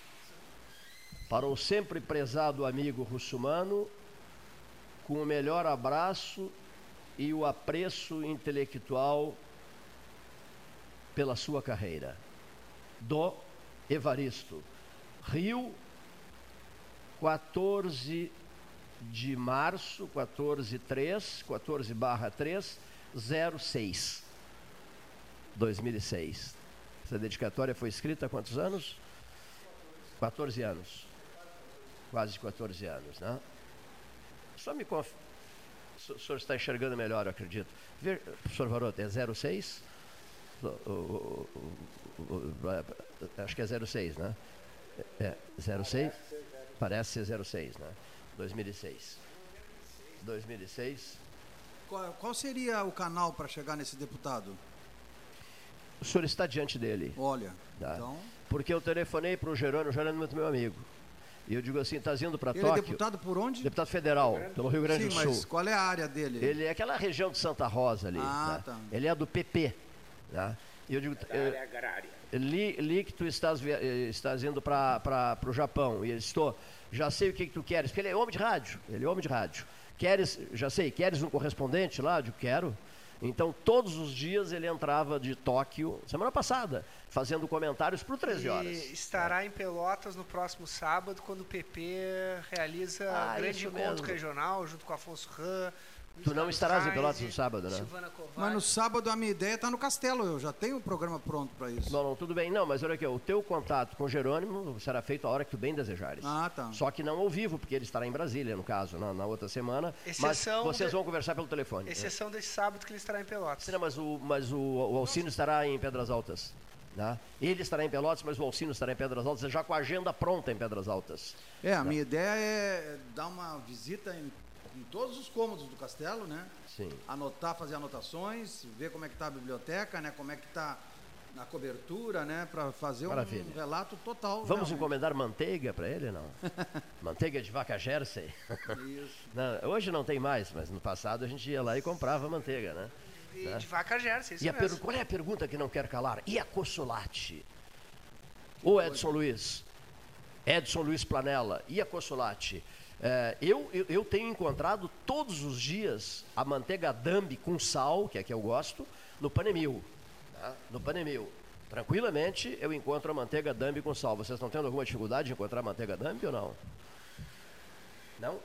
Para o sempre prezado amigo russumano, com o melhor abraço e o apreço intelectual pela sua carreira. Do Evaristo. Rio, 14 de março, 14 3, 14 barra 3, 06, 2006. Essa dedicatória foi escrita há quantos anos? 14 anos. Quase 14 anos, né? Só me conf... O senhor está enxergando melhor, eu acredito. Ver, professor Varoto, é 06? O, o, o, acho que é 06, né? É, 06? Parece ser 06, né? 2006. 2006. qual, qual seria o canal para chegar nesse deputado? O senhor está diante dele. Olha, Tá. então... Porque eu telefonei para o Gerônimo, o Gerônimo é muito meu amigo. E eu digo assim, está indo para Ele é Tóquio. deputado por onde? Deputado federal, pelo Rio Grande Sim, do mas Sul. qual é a área dele? Ele é aquela região de Santa Rosa ali. Ah, né? tá. Ele é do PP. Né? E eu digo, eu- agrária. li, li que tu estás, eh, estás indo para o Japão. E ele estou, já sei o que, que tu queres, porque ele é homem de rádio. Ele é homem de rádio. Queres, já sei, queres um correspondente lá? Eu digo, quero. Então, todos os dias ele entrava de Tóquio, semana passada, fazendo comentários por 13 horas. E estará em Pelotas no próximo sábado, quando o PP realiza Ah, grande encontro mesmo. regional, junto com Afonso Ram. Tu não estarás em Pelotas no sábado, né? Mas no sábado a minha ideia está no Castelo, eu já tenho o programa pronto para isso. Não, não, tudo bem. Não, mas olha aqui, o teu contato com o Jerônimo será feito a hora que tu bem desejares. Ah, tá. Só que não ao vivo, porque ele estará em Brasília, no caso, na, na outra semana. Exceção mas vocês de- vão conversar pelo telefone. Exceção desse sábado que ele estará em Pelotas. Não, mas o, mas o, o Alcino estará em Pedras Altas. Né? Ele estará em Pelotas, mas o Alcino estará em Pedras Altas, já com a agenda pronta em Pedras Altas. É, a minha ideia é dar uma visita em, em todos os cômodos do castelo, né? Sim. Anotar, fazer anotações, ver como é que está a biblioteca, né? Como é que está na cobertura, né? Para fazer Maravilha. um relato total. Vamos realmente. encomendar manteiga para ele, não? manteiga de vaca Jersey. Isso. Não, hoje não tem mais, mas no passado a gente ia lá e comprava manteiga, né? E Né? de vaca Jersey, isso E a mesmo. qual é a pergunta que não quer calar? E a Consolate? Ô Edson Luiz, Edson Luiz Planella, e a Consolate? É, eu, eu, eu tenho encontrado todos os dias a manteiga Dambi com sal, que é que eu gosto, no Panemil. tá? No Panemil. Tranquilamente eu encontro a manteiga Dambi com sal. Vocês estão tendo alguma dificuldade de encontrar manteiga Dambi ou não? Não?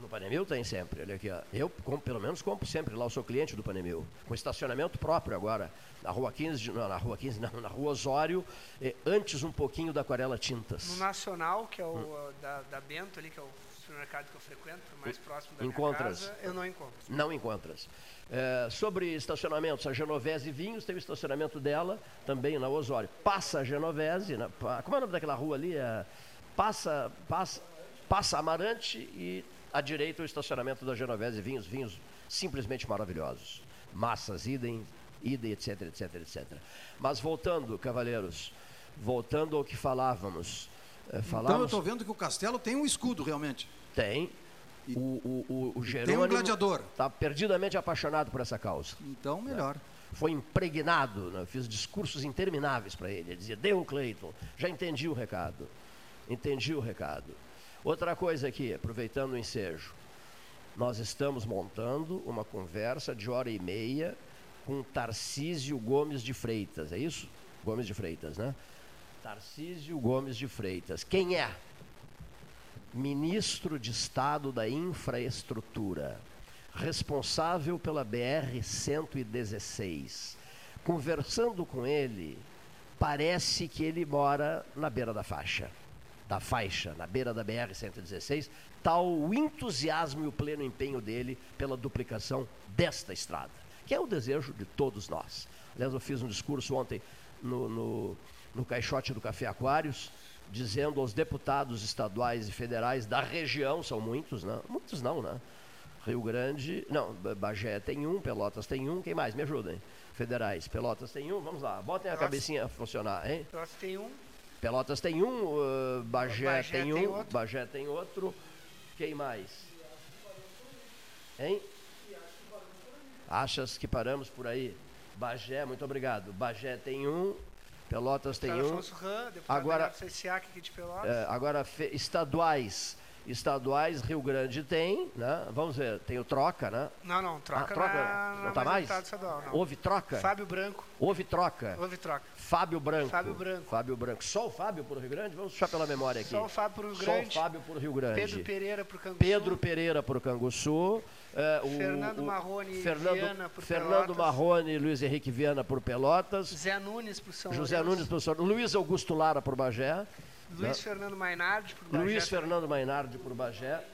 No Panemil tem sempre, olha aqui, ó. Eu compro, pelo menos compro sempre lá, eu sou cliente do Panemil. Com estacionamento próprio agora. Na rua 15, de- não, na rua 15, não, na rua Osório, eh, antes um pouquinho da Aquarela Tintas. No Nacional, que é o Hum. da, da Bento ali, que é o supermercado que eu frequento, mais próximo da Encontras? minha casa, eu não encontro. Não encontras. Eh, sobre estacionamentos, a Genovese Vinhos tem o estacionamento dela também na Osório. Passa a Genovese, na- como é o nome daquela rua ali? É, passa, passa, passa Amarante e à direita o estacionamento da Genovese Vinhos, vinhos simplesmente maravilhosos. Massas, idem, idem, etc, etc, etc. Mas voltando, cavalheiros, voltando ao que falávamos. eh, Então eu falávamos estou vendo que o castelo tem um escudo realmente. tem. O, o, o, o Tem um gladiador. Está perdidamente apaixonado por essa causa. Então melhor. Foi impregnado, né? fiz discursos intermináveis para ele. Ele dizia, deu, Cleiton, já entendi o recado. Entendi o recado. Outra coisa aqui, aproveitando o ensejo. Nós estamos montando uma conversa de hora e meia com Tarcísio Gomes de Freitas, é isso? Gomes de Freitas, né? Tarcísio Gomes de Freitas. Quem é? Ministro de Estado da Infraestrutura, responsável pela BR-116. Conversando com ele, parece que ele mora na beira da faixa, da faixa, na beira da BR-116, tal o entusiasmo e o pleno empenho dele pela duplicação desta estrada, que é o desejo de todos nós. Aliás, eu fiz um discurso ontem no, no, no caixote do Café Aquários, dizendo aos deputados estaduais e federais da região, são muitos, né? Muitos não, né? Rio Grande, não, Ba- Bagé tem um, Pelotas tem um, quem mais? Me ajudem. Federais, Pelotas tem um, vamos lá, botem a cabecinha a funcionar, hein? Pelotas tem um, Pelotas tem um, uh, Bagé, Bagé tem tem um, outro. Bagé tem outro, quem mais? Hein? Achas que paramos por aí? Bagé, muito obrigado. Bagé tem um, Pelotas tem um. Ram, Agora- Bernardo Sessiak aqui de Pelotas. É, agora, estaduais. Estaduais, Rio Grande tem, né? Vamos ver, tem o Troca, né? Não, não, troca, Ah, troca, na, não na tá mais? estadual, não. Houve troca? Fábio Branco, Houve troca. houve troca. Fábio Branco. Fábio Branco. Fábio Branco. Só o Fábio por Rio Grande? Vamos puxar pela memória aqui. Só o Fábio por Rio Só o Grande. Fábio por Rio Grande. Pedro Pereira pro Canguçu. Pedro Pereira por Canguçu. é, o- Fernando Marrone Fernando, Viana por Fernando Pelotas. Marrone e Luiz Henrique Viana por Pelotas. Zé Nunes pro São José Lourenço. Nunes por São Luiz Augusto Lara por Bagé. Luiz Fernando Mainardi por Bagé. Luiz Fernando Mainardi por Bagé.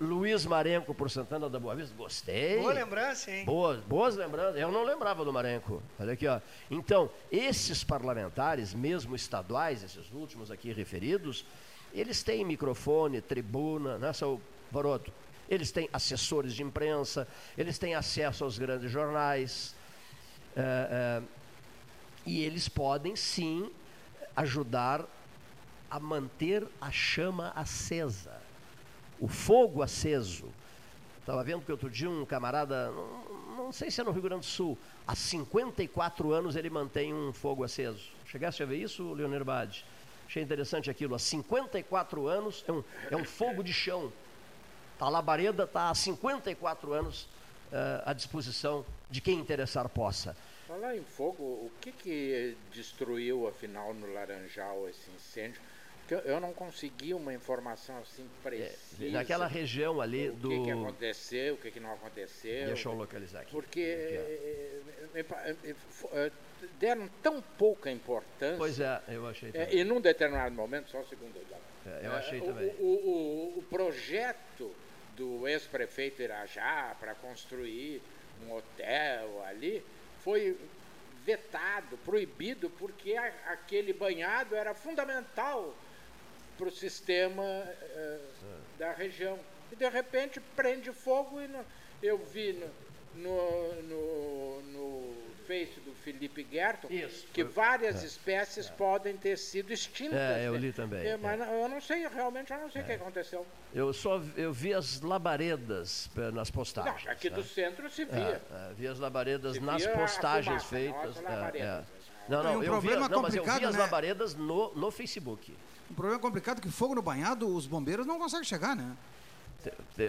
Luiz Marenco por Santana da Boa Vista. Gostei. Boa lembrança, hein? Boas, boas lembranças. Eu não lembrava do Marenco. Olha aqui, ó. Então, esses parlamentares, mesmo estaduais, esses últimos aqui referidos, eles têm microfone, tribuna, né, seu Varoto? eles têm assessores de imprensa, eles têm acesso aos grandes jornais. é, é, e eles podem sim ajudar a manter a chama acesa, o fogo aceso. Estava vendo que outro dia um camarada, não, não sei se é no Rio Grande do Sul, há 54 anos ele mantém um fogo aceso. Chegaste a ver isso, Leonir Bade? Achei interessante aquilo. Há 54 anos é um, é um fogo de chão. A labareda está há 54 anos uh, à disposição de quem interessar possa. Falar em fogo, o que, que destruiu, afinal, no Laranjal esse incêndio? Eu não consegui uma informação assim precisa. É, naquela região ali do. O que, aconteceu, o que, que não aconteceu. Deixa eu localizar aqui. Porque é, é, é, deram tão pouca importância. Pois é, eu achei também. e num determinado momento, só um segundo. eu achei também. O, o, o projeto do ex-prefeito Irajá para construir um hotel ali foi vetado, proibido, porque a, aquele banhado era fundamental para o sistema uh, da região. E de repente prende fogo e eu vi no, no, no, no Face do Felipe Gerton Isso, que várias é, espécies é. podem ter sido extintas. É, eu li também. É, mas é. eu não sei, realmente eu não sei o que é. aconteceu. Eu só eu vi as labaredas nas postagens. Não, aqui do né? centro se via. É, vi as labaredas se nas postagens fumaça, feitas. Não, não, um eu vi, não, mas eu vi as né? labaredas no, no Facebook. Um problema complicado que fogo no banhado, os bombeiros não conseguem chegar, né?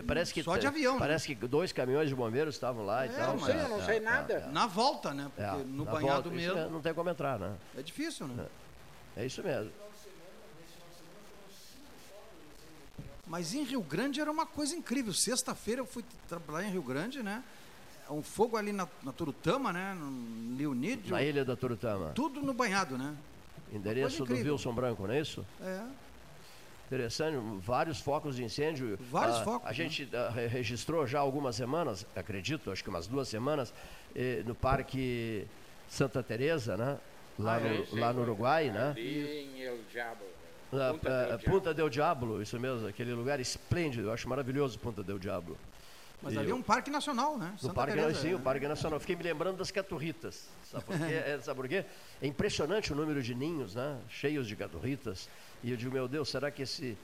Parece que Só de avião. Né? Parece né? que dois caminhões de bombeiros estavam lá é, e tal. Não sei, eu não sei nada. Na volta, né? Porque é, no banhado volta, mesmo. não tem como entrar, né? É difícil, né? É, é isso mesmo. Mas em Rio Grande era uma coisa incrível. Sexta-feira eu fui trabalhar em Rio Grande, né? Um fogo ali na, na Turutama, né? No Leonídio. Na ilha da Turutama. Tudo no banhado, né? Endereço do Wilson Branco, não é isso? É. Interessante, vários focos de incêndio. Vários ah, focos. A né? gente ah, registrou já algumas semanas, acredito, acho que umas duas semanas, eh, no Parque Santa Teresa, né? Lá, ah, no, lá no Uruguai, né? em El Diablo. Ah, Punta, Diablo. Punta del Diablo, isso mesmo, aquele lugar esplêndido, eu acho maravilhoso Punta del Diablo. Mas ali é um parque nacional, né? No parque, Teresa, sim, é. o Parque Nacional. Fiquei me lembrando das caturritas. Sabe por quê? É, sabe por quê? É impressionante o número de ninhos, né? Cheios de caturritas. E eu digo, meu Deus, será que esse,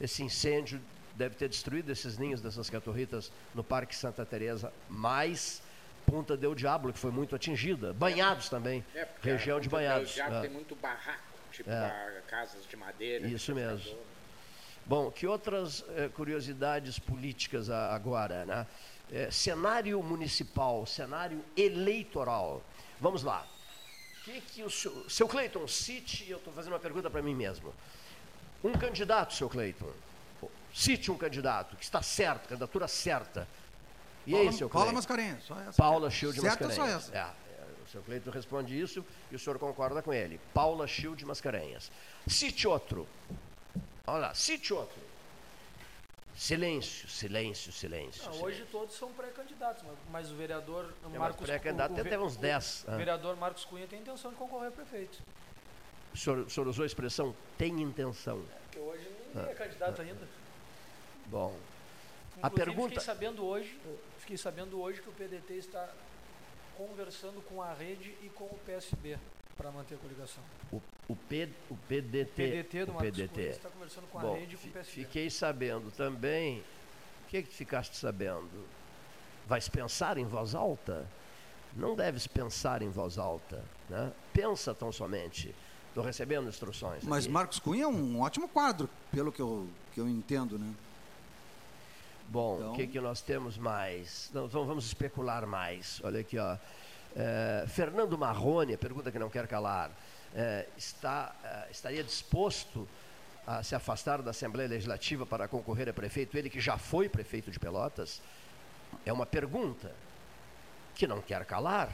esse incêndio deve ter destruído esses ninhos dessas caturritas no Parque Santa Teresa, mais Punta del Diablo, que foi muito atingida. Banhados também, é, região de Banhados. Del Diablo é. tem muito barraco, tipo é. casas de madeira. Isso mesmo. Bom, que outras eh, curiosidades políticas agora, né? Eh, cenário municipal, cenário eleitoral. Vamos lá. Que, que o seu, seu Cleiton, cite, eu estou fazendo uma pergunta para mim mesmo. Um candidato, seu Cleiton. Cite um candidato que está certo, candidatura certa. E Paula, aí, seu Cleiton? Paula Mascarenhas, só essa. Paula Schild Mascarenhas. Certa só essa. É, é, o seu Cleiton responde isso e o senhor concorda com ele. Paula Schild Mascarenhas. Cite outro. Olha lá, cite outro. Silêncio, silêncio, silêncio. Não, silêncio. Hoje todos são pré-candidatos, mas o vereador é, Marcos pré-candidato tem até uns 10. O, o vereador Marcos Cunha tem intenção de concorrer a prefeito. O senhor, o senhor usou a expressão tem intenção. É, porque hoje ninguém ah, é candidato ah, ainda. Bom. Inclusive, a pergunta. Fiquei sabendo hoje, fiquei sabendo hoje que o PDT está conversando com a rede e com o PSB para manter a coligação. O, o, P, o PDT. PDT do o PDT. está conversando com Bom, a rede e com o PSB. Fiquei sabendo também. O que, é que ficaste sabendo? Vais pensar em voz alta? Não deves pensar em voz alta. Né? Pensa tão somente. Estou recebendo instruções. Mas aqui. Marcos Cunha é um ótimo quadro, pelo que eu, que eu entendo, né? Bom, o então... que, que nós temos mais? Não, vamos especular mais. Olha aqui, ó. É, Fernando Marrone, pergunta que não quer calar, é, está, é, estaria disposto a se afastar da Assembleia Legislativa para concorrer a prefeito, ele que já foi prefeito de Pelotas? É uma pergunta que não quer calar.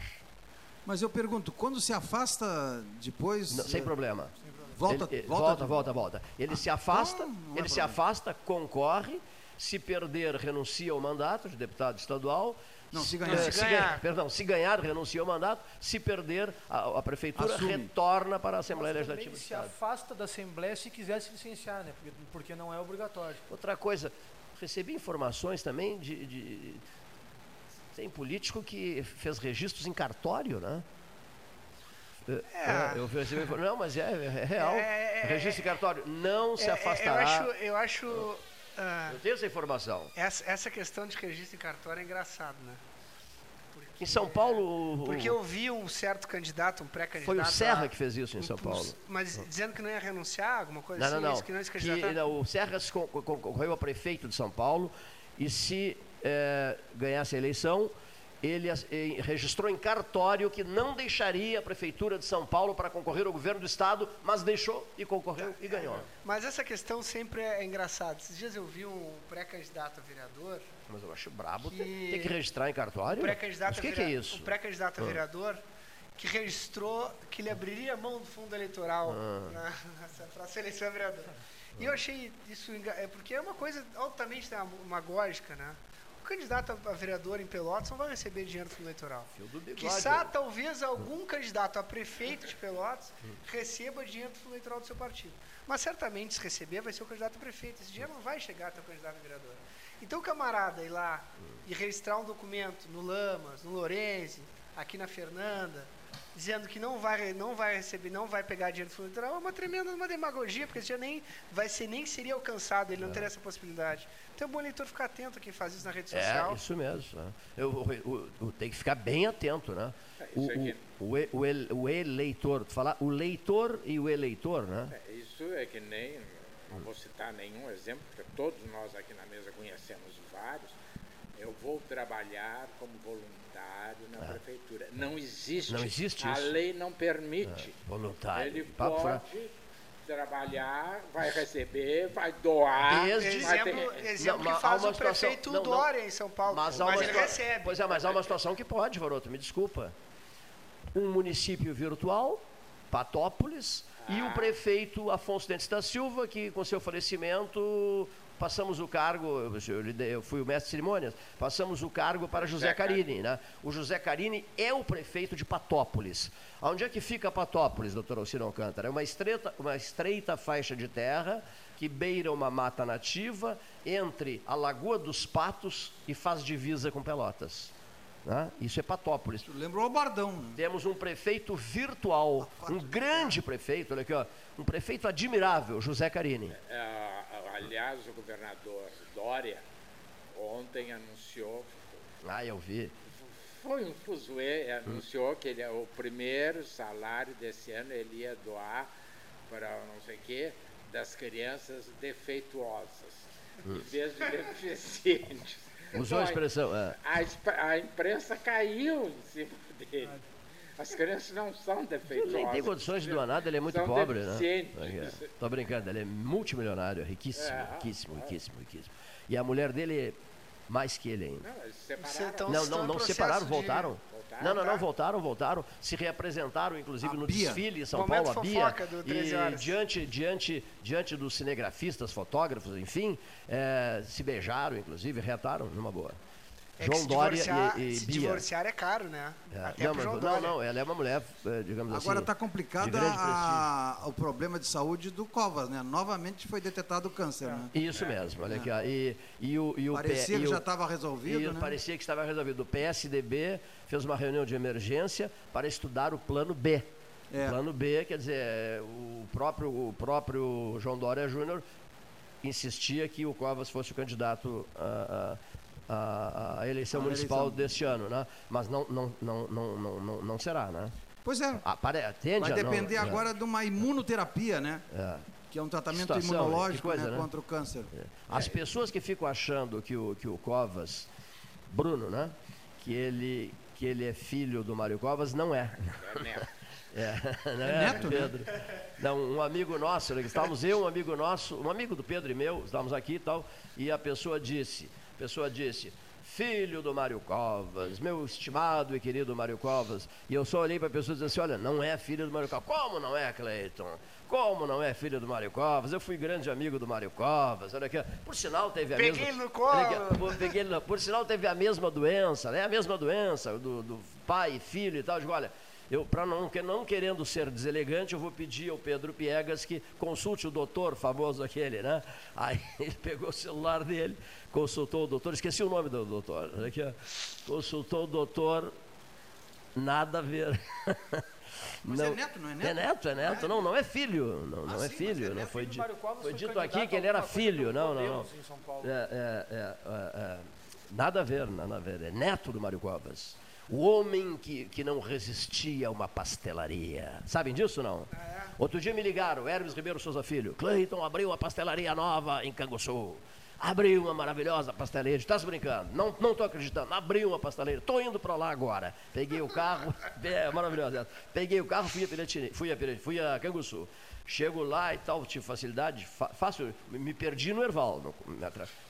Mas eu pergunto, quando se afasta depois. Não, sem problema. Volta, ele, volta, volta, volta, volta. Ele ah, se afasta, não é ele se afasta, concorre, se perder, renuncia ao mandato de deputado estadual não, se ganhar. Se, se ganhar. Perdão, se ganhar, renuncia ao mandato. Se perder, a, a prefeitura Assume. retorna para a Assembleia Mas Legislativa do se afasta da Assembleia se quiser se licenciar, né? Porque, porque não é obrigatório. Outra coisa, recebi informações também de, de- Tem político que fez registros em cartório, né? É, eu recebi info- Não, mas é, é real. É, é, Registro em cartório. Não se É, é, afastará. Eu acho, eu acho ah, Eu tenho essa informação. essa, essa questão de registro em cartório é engraçado, né? Porque, Em São Paulo. Porque eu vi um certo candidato, um pré-candidato. Foi o Serra que fez isso em São Paulo. Mas dizendo que não ia renunciar, alguma coisa Não, não, assim, não. isso que não ia se Que, não, o Serra se con- con- concorreu a prefeito de São Paulo e se eh, ganhasse a eleição, ele eh, registrou em cartório que não deixaria a prefeitura de São Paulo para concorrer ao governo do estado, mas deixou e concorreu e ganhou. Mas essa questão sempre é engraçada. Esses dias eu vi um pré-candidato a vereador. Mas eu acho brabo ter, Que- ter que registrar em cartório. Pré-candidato que, que vera- é isso? Um pré-candidato a Ah. vereador que registrou que ele abriria a mão do fundo eleitoral Ah. para a seleção vereador. E eu achei isso enga- é porque é uma coisa altamente demagógica, né? Candidato a a vereador em Pelotas não vai receber dinheiro do fundo eleitoral. Fio do bigode. Quiçá, talvez, algum candidato a prefeito de Pelotas receba dinheiro do fundo eleitoral do seu partido. Mas certamente, se receber, vai ser o candidato a prefeito. Esse dinheiro não vai chegar até o candidato a vereador. Então, o camarada ir lá e registrar um documento no Lamas, no Lorenzi, aqui na Fernanda, dizendo que não vai, não vai receber, não vai pegar dinheiro do fundo eleitoral, é uma tremenda uma demagogia, porque esse dinheiro nem, vai ser, nem seria alcançado, ele não teria essa possibilidade. Então, é bom o eleitor ficar atento a quem faz isso na rede social. É, isso mesmo. né? Eu, o- o- o- tem que ficar bem atento, né? O, o, o, e- o o eleitor, tu falar o leitor e o eleitor, né? É, Isso é que nem, não vou citar nenhum exemplo, porque todos nós aqui na mesa conhecemos vários. Eu vou trabalhar como voluntário na prefeitura. Não existe. Não existe A isso. lei não permite. Voluntário. Ele pode trabalhar, vai receber, vai doar. Desde- vai Exemplo, ter- exemplo Não, que faz o situação- prefeito não, não. Dória em São Paulo. Mas, Mas, ele situa- recebe. Pois é, mas há uma situação que pode, Varoto, me desculpa. Um município virtual, Patópolis, e Ah. o prefeito Afonso Dentes da Silva, que com seu falecimento passamos o cargo, eu, fui o mestre de cerimônias, passamos o cargo para José Carini. Né? O José Carini é o prefeito de Patópolis. Onde é que fica Patópolis, doutor Alcino Alcântara? É uma estreita, uma estreita faixa de terra que beira uma mata nativa entre a Lagoa dos Patos e faz divisa com Pelotas. né? Isso é Patópolis. Lembrou o Bardão. né? Temos um prefeito virtual, um grande prefeito, olha aqui, ó, um prefeito admirável, José Carini. Ah, aliás, o governador Dória ontem anunciou, Ah, eu vi. foi um fuzuê, anunciou que ele, o primeiro salário desse ano ele ia doar para não sei o quê, das crianças defeituosas, em vez de deficientes. Usou a Então, expressão. é. A, a imprensa caiu em cima dele. As crianças não são Ele defeituosas. nem tem condições de doar nada, ele é muito São pobre, né? Tô brincando, ele é multimilionário, riquíssimo, É. riquíssimo, riquíssimo, riquíssimo. E a mulher dele é mais que ele ainda. Não, eles separaram. então- Não, não, não separaram, de- voltaram. Voltaram, Não, não, não, voltaram, voltaram. Se reapresentaram, inclusive, A no Bia. desfile em São Momento Paulo, a Bia. fofoca do 13 e diante, diante, diante dos cinegrafistas, fotógrafos, enfim, eh, se beijaram, inclusive, reataram numa boa. É João se Dória divorciar, e, e se Bia. divorciar é caro, né? É, Até não, mas- João não, Dória. não, ela é uma mulher, eh, digamos assim. Agora está complicado a- o problema de saúde do Covas, né? Novamente foi detectado o câncer, né? Isso mesmo, olha aqui. ó. E, e o, e o Parecia P- que e já estava resolvido, e né? Parecia que estava resolvido. O PSDB fez uma reunião de emergência para estudar o plano B. É. O plano B, quer dizer, o próprio, o próprio João Dória Júnior insistia que o Covas fosse o candidato à- à- à eleição À municipal eleição. deste ano, né? Mas não, não, não, não, não, não, não será, né? Pois é. Ah, pare- tende Vai a não- depender é, agora de uma imunoterapia, né? é. Que é um tratamento Situação, né? imunológico coisa, né, né? contra o câncer. As pessoas que ficam achando que o, que o Covas, Bruno, né? Que ele, que ele é filho do Mário Covas, não é. É neto. É, É é, neto, né? Pedro? Não, um amigo nosso, né, estávamos eu, um amigo nosso, um amigo do Pedro e meu, estávamos aqui e tal, e a pessoa disse, a pessoa disse, filho do Mário Covas, meu estimado e querido Mário Covas, e eu só olhei para a pessoa e disse assim, olha, não é filho do Mário Covas. Como não é, Cleiton? Como não é filho do Mário Covas? Eu fui grande amigo do Mário Covas, olha aqui, por sinal teve a Peguei mesma... ele no colo. peguei por sinal teve a mesma doença, né? A mesma doença do, do pai e filho e tal. Eu digo, olha, Eu, para não, não querendo ser deselegante, eu vou pedir ao Pedro Piegas que consulte o doutor, famoso aquele, né? Aí ele pegou o celular dele, consultou o doutor, esqueci o nome do doutor, aqui, ó. consultou o doutor, nada a ver. Mas é neto, não é neto? É neto, é neto. Não, não é filho. Não, não Ah, é sim, mas filho. é não foi, di- foi dito aqui que ele era filho. Não, não, não. É, é, é, é, é, nada a ver, nada a ver. É neto do Mário Covas. O homem que, que não resistia a uma pastelaria. Sabem disso não? Outro dia me ligaram, Hermes Ribeiro Souza Filho. Cleiton abriu uma pastelaria nova em Canguçu. Abriu uma maravilhosa pastelaria. Estás brincando? Não não estou acreditando. Abriu uma pastelaria. Estou indo para lá agora. Peguei o carro. É maravilhosa. Peguei o carro, fui a Piratini, fui a, Piratini, fui a Canguçu. Chego lá e tal, tive facilidade, fa- fácil, me perdi no Erval.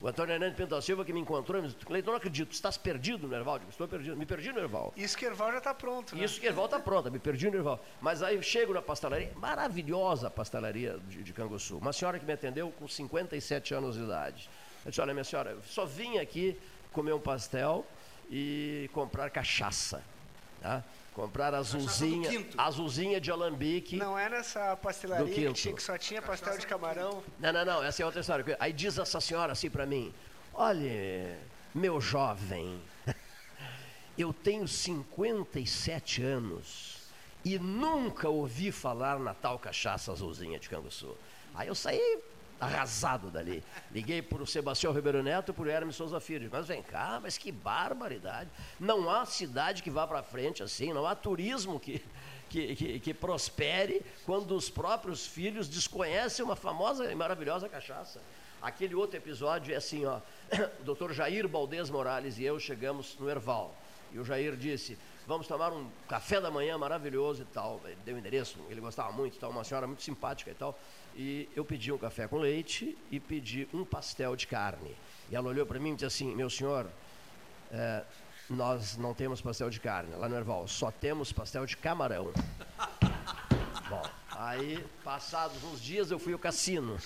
o Antônio Hernandes Pinto da Silva que me encontrou, me disse, Cleiton, não acredito, estás perdido no Erval? Digo, estou perdido, me perdi no Erval. Isso que Erval já está pronto, né? Isso que Erval está pronta, me perdi no Erval. Mas aí eu chego na pastelaria, maravilhosa pastelaria de, de Canguçu. Uma senhora que me atendeu com 57 anos de idade. Eu disse, olha, minha senhora, eu só vim aqui comer um pastel e comprar cachaça. Tá? Comprar azulzinha, azulzinha de alambique. Não era essa pastelaria Do que, quinto. tinha, que só tinha pastel de camarão? Não, não, não, essa é outra história. Aí diz essa senhora assim para mim: Olha, meu jovem, eu tenho 57 anos e nunca ouvi falar na tal cachaça azulzinha de Canguçu. Aí eu saí arrasado dali. Liguei para o Sebastião Ribeiro Neto e para o Hermes Souza Filho. Mas vem cá, mas que barbaridade. Não há cidade que vá para frente assim, não há turismo que, que, que, que prospere quando os próprios filhos desconhecem uma famosa e maravilhosa cachaça. Aquele outro episódio é assim, ó. O doutor Jair Baldez Morales e eu chegamos no Erval. E o Jair disse, vamos tomar um café da manhã maravilhoso e tal. Ele deu o endereço, ele gostava muito e tal, uma senhora muito simpática e tal. E eu pedi um café com leite e pedi um pastel de carne. E ela olhou para mim e disse assim, meu senhor, é, nós não temos pastel de carne lá no Erval, só temos pastel de camarão. Bom, aí, passados uns dias, eu fui ao cassino.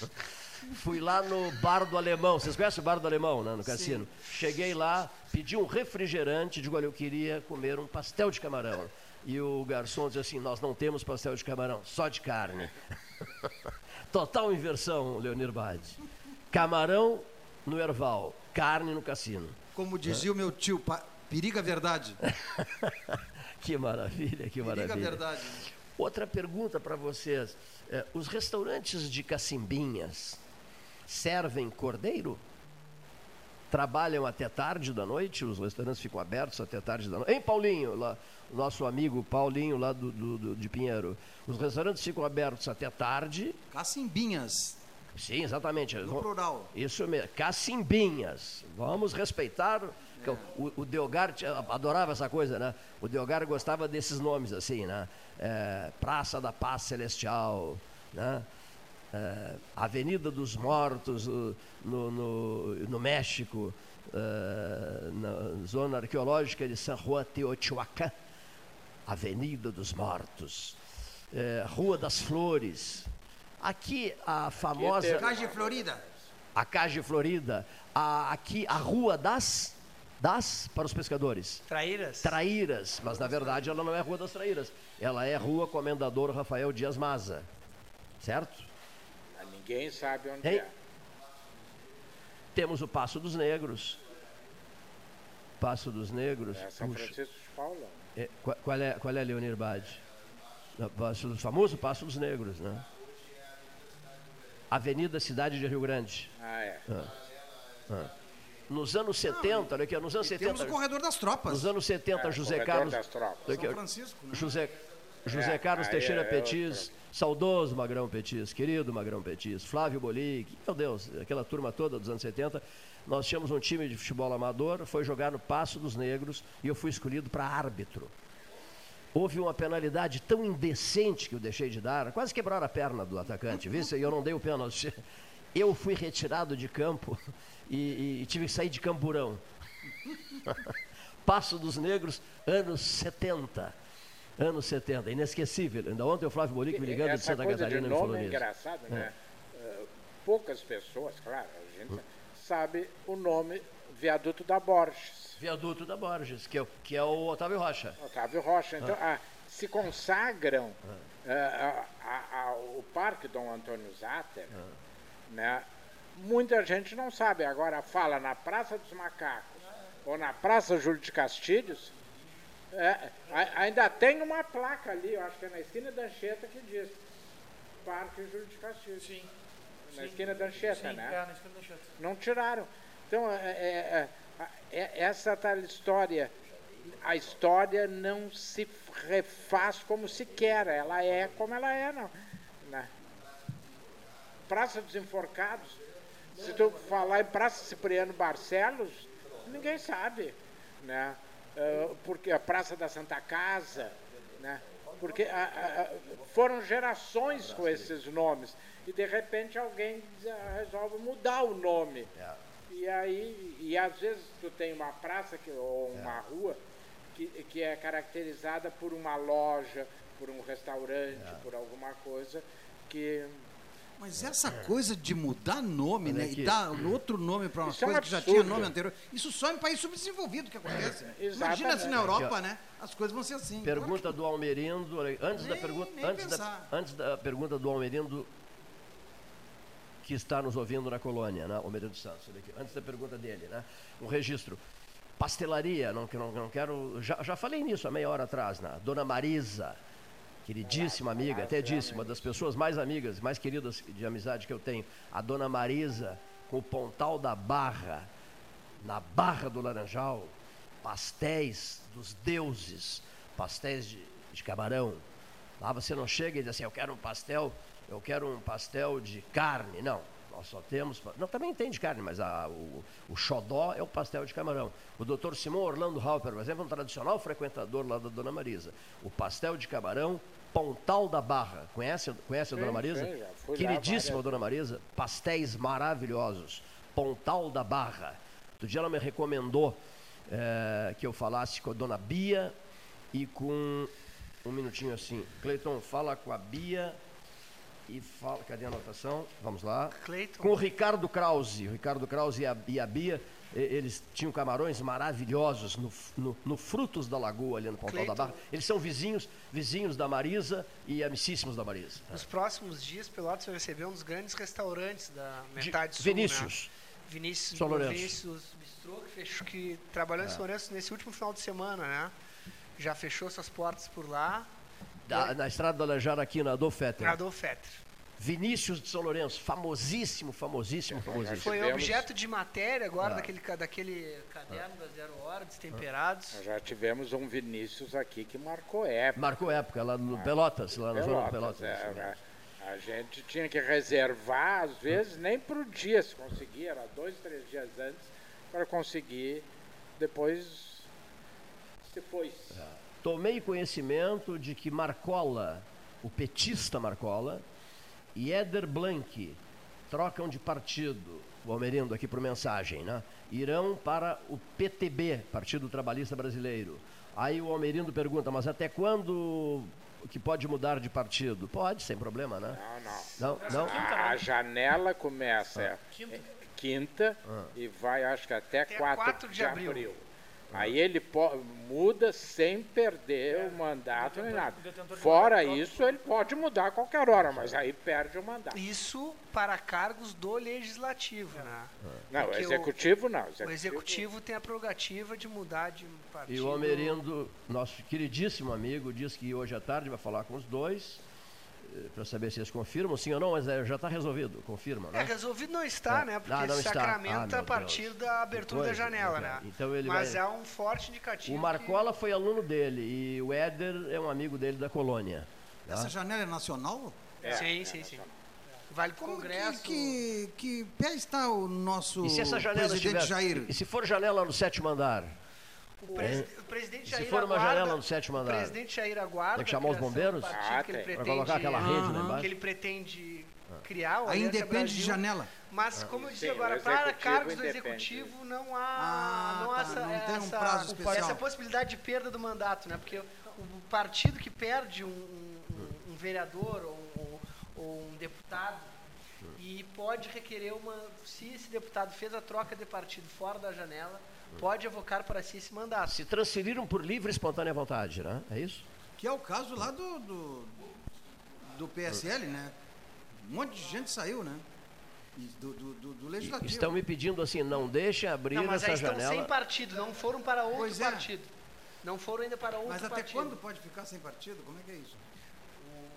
Fui lá no Bar do Alemão. Vocês conhecem o Bar do Alemão, né? No cassino. Cheguei lá, pedi um refrigerante, digo, olha, eu queria comer um pastel de camarão. E o garçom disse assim, nós não temos pastel de camarão, só de carne. Total inversão, Leonir Bade. Camarão no Erval, carne no cassino. Como dizia o meu tio, periga a verdade. Que maravilha, que Periga maravilha. verdade. Outra pergunta para vocês. É, os restaurantes de cacimbinhas servem cordeiro? Trabalham até tarde da noite? Os restaurantes ficam abertos até tarde da noite? Hein, Paulinho? Lá, nosso amigo Paulinho, lá do, do- do- de Pinheiro. Os restaurantes ficam abertos até tarde. Cacimbinhas, Sim, exatamente. no Vão- plural. isso mesmo, cacimbinhas. Vamos respeitar. que O, o Delgar adorava essa coisa, né? O Delgar gostava desses nomes assim, né? É, Praça da Paz Celestial, né? É, Avenida dos Mortos uh, no, no, no México, uh, na zona arqueológica de San Juan Teotihuacan, Avenida dos Mortos, é, Rua das Flores. Aqui a famosa Cage Florida. a Cage Florida, a, aqui a Rua das, das para os pescadores. Traíras? Traíras, mas na verdade ela não é Rua das Traíras, ela é Rua Comendador Rafael Dias Maza, certo? Ninguém sabe onde Hein? é. Temos o Passo dos Negros. Passo dos Negros. É São puxa, Francisco de Paula. é, qual, qual é, qual é, Leonir Bade? O famoso Passo dos Negros, né? Avenida Cidade de Rio Grande. Ah, é. Nos anos 70, olha aqui, nos anos E temos 70. o Corredor das Tropas. Nos anos 70, É, José Corredor Carlos. das Tropas. São Francisco, né? José, José É, Carlos Teixeira é Petis, saudoso Magrão Petis, querido Magrão Petis, Flávio Bolic, meu Deus, aquela turma toda dos anos 70. Nós tínhamos um time de futebol amador, foi jogar no Passo dos Negros e eu fui escolhido para árbitro. Houve uma penalidade tão indecente que eu deixei de dar, quase quebraram a perna do atacante, viu? E eu não dei o pênalti. Eu fui retirado de campo e, e- e tive que sair de camburão. Passo dos Negros, anos 70. Anos 70, inesquecível. Ainda ontem o Flávio Bolic me ligando de Santa Catarina de me falou nome é nisso. engraçado, né? Eh, poucas pessoas, claro, a gente sabe o nome Viaduto da Borges. Viaduto da Borges, que é, o- que é o Otávio Rocha. Otávio Rocha. Então, ah, se consagram eh, a- a- ao Parque Dom Antônio Zatter, né? muita gente não sabe. Agora fala na Praça dos Macacos ou na Praça Júlio de Castilhos, é, ainda tem uma placa ali, eu acho que é na esquina da Anchieta que diz Parque Júlio de Castilhos. Sim. Na esquina da Anchieta, Sim, né? é, na esquina da Anchieta. Não tiraram. Então, é, é- é- é- essa tal história, a história não se refaz como se quer, ela é como ela é, não. né? Praça dos Enforcados, se tu falar em Praça Cipriano Barcelos, ninguém sabe, né? Ah, porque a Praça da Santa Casa, né? Porque ah, ah, foram gerações com esses nomes e de repente alguém resolve mudar o nome. E aí, e às vezes tu tem uma praça que, ou uma rua que, que é caracterizada por uma loja, por um restaurante, por alguma coisa que Mas essa coisa de mudar nome, Olha né? aqui. E dar outro nome para uma Isso é um coisa que já tinha nome anterior, isso só em país subdesenvolvido que acontece. Exatamente. Imagina se na Europa, Aqui, né? As coisas vão ser assim. Pergunta do Almerindo, olha aí, antes da Nem- pergunta, nem antes da, antes da pergunta do Almerindo que está nos ouvindo na colônia, né? Almerindo Santos, antes da pergunta dele, né? Um registro. Pastelaria, não, que- não, não quero. Já, já falei nisso há meia hora atrás, né? Dona Marisa, queridíssima amiga, até disse, uma das pessoas mais amigas, mais queridas de amizade que eu tenho. A Dona Marisa, com o Pontal da Barra, na Barra do Laranjal, pastéis dos deuses, pastéis de, de camarão. Lá você não chega e diz assim, eu quero um pastel, eu quero um pastel de carne. Não, nós só temos. Não, também tem de carne, mas a- o, o xodó é o pastel de camarão. O doutor Simão Orlando Halper, por exemplo, um tradicional frequentador lá da Dona Marisa. O pastel de camarão, Pontal da Barra. Conhece, conhece a Sim, Dona Marisa? sim, lá Queridíssima várias Dona Marisa, pastéis maravilhosos. Pontal da Barra. Outro dia ela me recomendou eh, que eu falasse com a Dona Bia e com. Um minutinho assim. Cleiton, fala com a Bia e fala. Cadê a anotação? Vamos lá. Cleiton. Com o Ricardo Krause. O Ricardo Krause e a, e a Bia, eles tinham camarões maravilhosos no, no- no Frutos da Lagoa, ali no Pontal da Cleiton. Barra. Eles são vizinhos, vizinhos da Marisa e amicíssimos da Marisa. Nos próximos dias, Pelotas vai receber um dos grandes restaurantes da De- metade sul. Vinícius. Né? Vinícius, São Lourenço. Vinícius Bistrô, que, fechou, que trabalhou em São Lourenço nesse último final de semana, né? Já fechou suas portas por lá. Da- na estrada do Alejar aqui na Adolfeter. Nadou Fetter. Vinícius de São Lourenço, famosíssimo, famosíssimo, famosíssimo. Foi objeto de matéria Ah. agora daquele, ca- daquele caderno da Zero Hora, Destemperados. já tivemos um Vinícius aqui que marcou época. Marcou época lá no Pelotas, lá na zona do Pelotas. é, a, gente tinha que reservar, às vezes, nem para o dia se conseguia, era dois, três dias antes, para conseguir depois se foi. Tomei conhecimento de que Marcola, o petista Marcola, e Éder Blanc trocam de partido, o Almerindo aqui por mensagem, né? Irão para o PTB, Partido Trabalhista Brasileiro. Aí o Almerindo pergunta, mas até quando que pode mudar de partido? Pode, sem problema, né? Não, não. Não, não. A, a janela começa é, quinta, e vai, acho que até, Até 4, 4 de de abril. abril. Aí ele muda sem perder o mandato nem nada. Fora isso, ele pode mudar a qualquer hora, mas aí perde o mandato. Isso para cargos do legislativo, né? Não, o Porque o- executivo não. O executivo tem a prerrogativa de mudar de partido. E o Almerindo, nosso queridíssimo amigo, diz que hoje à tarde vai falar com os dois para saber se eles confirmam, sim ou não, mas eh, já está resolvido, confirma, É, né? resolvido não está, É. né? Porque Ah, não está. sacramenta Ah, meu a partir Deus. da abertura Que da janela, né, né? Então ele Mas vai- é um forte indicativo. O Marcola foi aluno dele e o Éder é um amigo dele da colônia. tá? Essa janela é nacional? que... Sim, sim, sim. Vale Como Congresso. que, que, que pé está o nosso E se essa janela presidente estiver, Jair? E se for janela no sétimo andar? O, o presidente Se Jair for uma aguarda, janela no sétimo O andar? presidente Jair aguarda. Tem que chamar os bombeiros? Ah, que pretende, colocar aquela rede lá que embaixo? ele pretende criar. o Aí independe de janela. Mas, como eu disse Sim, agora, o para cargos do executivo não há, Ah, não há tá, essa, não tem um essa- essa possibilidade de perda do mandato, né? Porque o o partido que perde um, um- um vereador ou, ou- ou um deputado e pode requerer uma. Se esse deputado fez a troca de partido fora da janela, pode evocar para si esse mandato. Se transferiram por livre e espontânea vontade, né? É isso? Que é o caso lá do, do, do PSL, né? Um monte de gente saiu, né? E Do, do, do, do legislativo. Estão me pedindo assim, não deixem abrir Não, mas essa aí estão janela. sem partido, não foram para outro Pois é. partido. Não foram ainda para outro Mas até partido. quando pode ficar sem partido? Como é que é isso?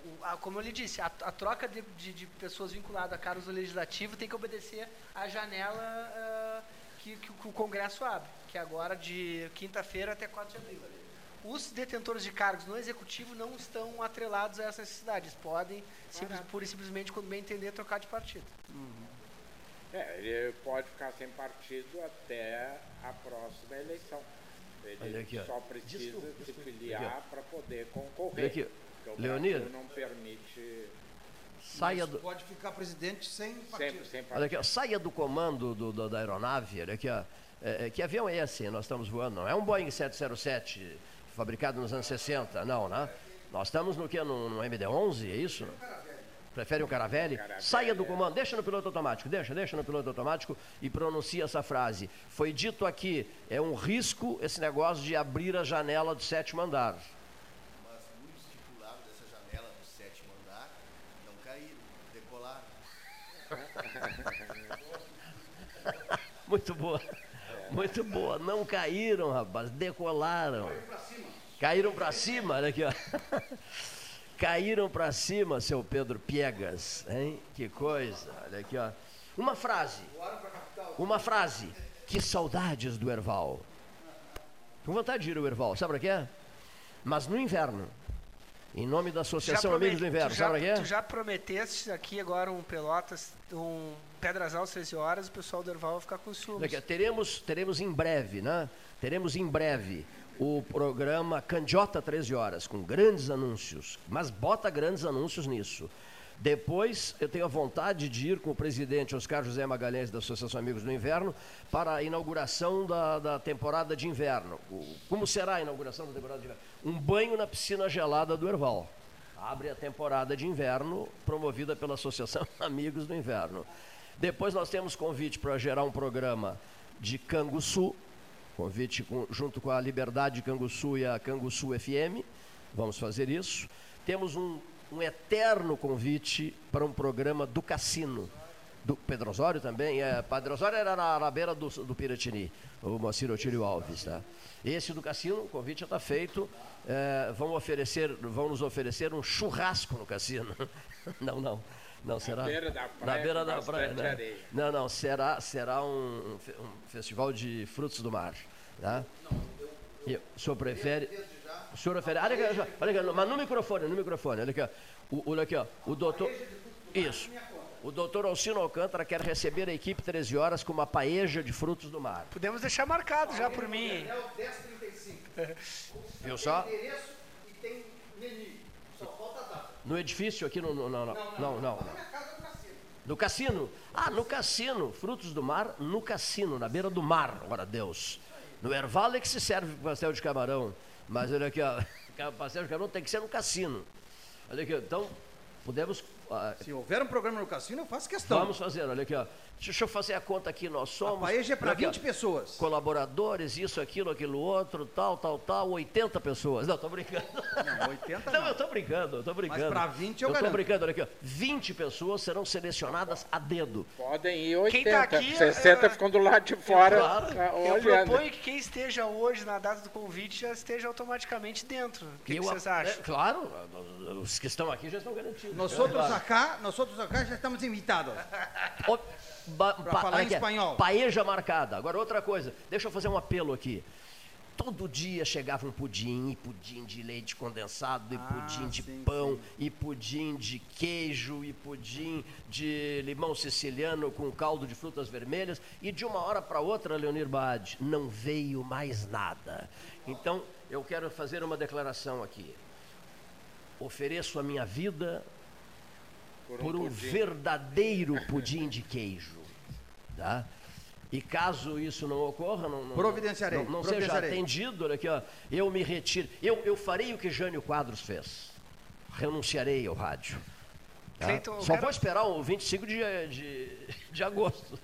O- a- como eu lhe disse, a, a troca de, de- de pessoas vinculadas a cargos do legislativo tem que obedecer à janela ah, que, que o- Congresso abre, que é agora de quinta-feira até 4 de abril. Os detentores de cargos no executivo não estão atrelados a essa necessidade. Eles podem, simples, pura e simplesmente, quando bem entender, trocar de partido. É, ele pode ficar sem partido até a próxima eleição. Ele Olha aqui, só precisa Desculpa, se desculpa. filiar Aqui, para poder concorrer. Olha aqui, porque o Leonir. Brasil não permite Saia do, Pode ficar presidente sem partido. sempre sem olha partido. aqui, ó, saia do comando do- do- da aeronave. Olha aqui, ó. É, é, que avião é esse? Nós estamos voando. Não é um Boeing 707 fabricado nos anos 60, não, né? Nós estamos no que? No, no MD-11, é isso? Prefere um Caravelle? Saia do comando, deixa no piloto automático, deixa, deixa no piloto automático e pronuncia essa frase. Foi dito aqui, é um risco esse negócio de abrir a janela do sétimo andar. Mas no estipulado dessa janela do sétimo andar, não caíram, decolaram. Muito boa. Muito boa. Não caíram, rapaz. Decolaram. Caíram pra cima, olha aqui, ó. Caíram pra cima, seu Pedro Piegas, hein? Que coisa. Olha aqui, ó. Uma frase. Uma frase. Que saudades do Erval. Com vontade de ir ao Erval, sabe para quê? Mas no inverno. Em nome da Associação Amigos do Inverno, tu já, sabe para Tu já prometeste aqui agora um Pelotas, um Pedras Altas 13 horas, o pessoal do Erval vai ficar com ciúmes. Teremos, teremos em breve, né? Teremos em breve o programa Candiota 13 horas, com grandes anúncios. Mas bota grandes anúncios nisso. Depois, eu tenho a vontade de ir com o presidente Oscar José Magalhães da Associação Amigos do Inverno para a inauguração da, da temporada de inverno. O- como será a inauguração da temporada de inverno? Um banho na piscina gelada do Erval. Abre a temporada de inverno, promovida pela Associação Amigos do Inverno. Depois nós temos convite para gerar um programa de Canguçu, convite com- junto com a Liberdade Canguçu e a Canguçu FM. Vamos fazer isso. Temos um, um eterno convite para um programa do Cassino. Do Pedro Osório também. É, Padre Osório era na, na beira do, do Piratini, o Moacir Otílio Alves. Tá? Esse do Cassino, o convite já está feito. É, vão, oferecer, vão nos oferecer um churrasco no Cassino. não, não. Não, será? beira da Na praia, beira com da praia, né? Não, não, será, será um, um fe- festival de frutos do mar. Tá? E o senhor prefere. O senhor prefere. Olha aqui, olha aqui, olha aqui, mas no microfone, no microfone, olha aqui, ó. O, olha aqui, ó. O doutor. Isso. O doutor Alcino Alcântara quer receber a equipe 13 horas com uma paeja de frutos do mar. Podemos deixar marcado já por mim. É o 1035. Viu só? Endereço e tem menu. Só falta a data. No edifício aqui no. no- não, não, não, não. Na minha casa do cassino. No cassino. Ah, no cassino. Frutos do mar no cassino, na beira do mar, ora Deus. No Erval é que se serve pastel de camarão. Mas olha aqui, ó. Pastel de camarão tem que ser no cassino. Olha aqui, ó, então, podemos. Ah, Se houver um programa no cassino, eu faço questão. vamos fazer, olha aqui, ó. Deixa eu fazer a conta aqui, nós A somos. paeja é para olha aqui, ó, 20 pessoas. Colaboradores, isso, aquilo, aquilo outro, tal, tal, tal, 80 pessoas. Não, tô brincando. Não, 80 Não, não. eu tô brincando, eu tô brincando. pra 20 eu eu tô garanto. brincando, olha aqui, ó. 20 pessoas serão selecionadas a dedo. Podem ir 80. Quem tá aqui, 60 é- ficam do lado de fora Claro. ah, Eu proponho que quem esteja hoje na data do convite já esteja automaticamente dentro. O que, que Eu- vocês é, acham? claro, os que estão aqui já estão garantidos. Nós É, outros claro. Acá, nós outros acá já estamos invitados. Ó, ba- pa- falar em espanhol. Paeja marcada. Agora, outra coisa, deixa eu fazer um apelo aqui. Todo dia chegava um pudim, e pudim de leite condensado, e Ah, pudim de sim, pão, e pudim de queijo, e pudim de limão siciliano com caldo de frutas vermelhas. E de uma hora para outra, Leonir Bade, não veio mais nada. Então, eu quero fazer uma declaração aqui. Ofereço a minha vida por um verdadeiro pudim de queijo. Tá? E caso isso não ocorra, não, não, Providenciarei, não, não seja atendido, olha aqui, ó, eu me retiro. Eu, eu farei o que Jânio Quadros fez. Renunciarei ao rádio. tá? Cleiton, Só quero- vou esperar o 25 de, de, de agosto.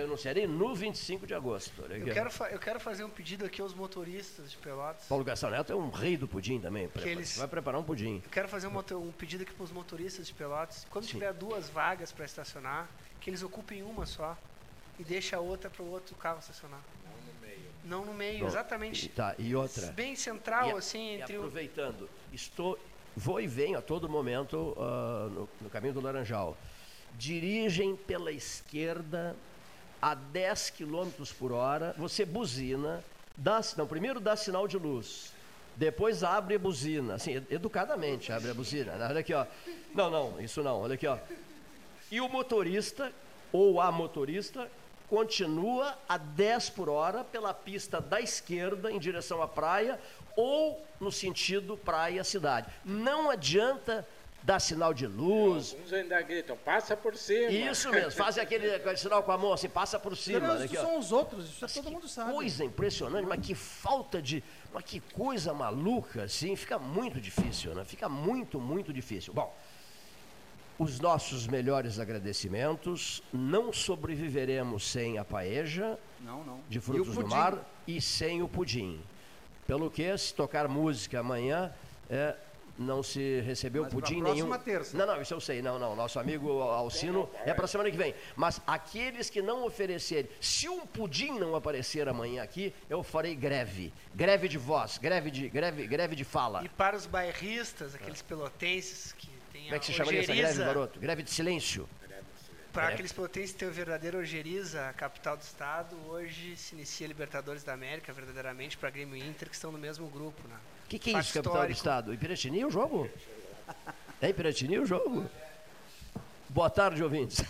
Renunciarei no 25 de agosto. Eu quero, eu quero fazer um pedido aqui aos motoristas de Pelotas. Paulo Gastão Neto é um rei do pudim também. Prepara- eles- Vai preparar um pudim. Eu quero fazer um, um pedido aqui para os motoristas de Pelotas. Quando Sim. tiver duas vagas para estacionar, que eles ocupem uma só e deixe a outra para o outro carro estacionar. Não no meio. Não no meio, Bom, exatamente. E, tá, e outra. Bem central, E a- assim, e entre o. aproveitando, estou, vou e venho a todo momento ah, no, no caminho do Laranjal. Dirigem pela esquerda a 10 km por hora, você buzina, dá, não, primeiro dá sinal de luz, depois abre a buzina, assim, ed- educadamente abre a buzina. né? Olha aqui, ó. Não, não, isso não, olha aqui, ó. E o motorista, ou a motorista, continua a 10 por hora pela pista da esquerda em direção à praia ou no sentido praia-cidade. Não adianta dar sinal de luz. Alguns ainda gritam, passa por cima. Isso mesmo, faz aquele, aquele sinal com a mão assim, passa por cima. aqui, ó. são os outros, isso Mas todo mundo sabe. coisa impressionante, mas que falta de. Mas que coisa maluca, assim, fica muito difícil, né? Fica muito, muito difícil. Bom, os nossos melhores agradecimentos. Não sobreviveremos sem a paeja Não, não. de frutos do mar e sem o pudim. Pelo que, se tocar música amanhã, é, não se recebeu Mas pra pudim próxima nenhum. terça. Não, não, isso eu sei. Não, não. Nosso amigo Alcino é para semana que vem. Mas aqueles que não oferecerem, se um pudim não aparecer amanhã aqui, eu farei greve. Greve de voz, greve de, greve, greve de fala. E para os bairristas, aqueles pelotenses que têm Como é que se a chamaria essa greve, garoto? Greve de silêncio. para aqueles pelotenses que têm o verdadeiro ojeriza, a capital do estado, hoje se inicia Libertadores da América, verdadeiramente, para Grêmio e Inter, que estão no mesmo grupo, né? O que, que é isso, capital do histórico. Estado? Em Piratini o jogo? É em Piratini o jogo? Boa tarde, ouvintes.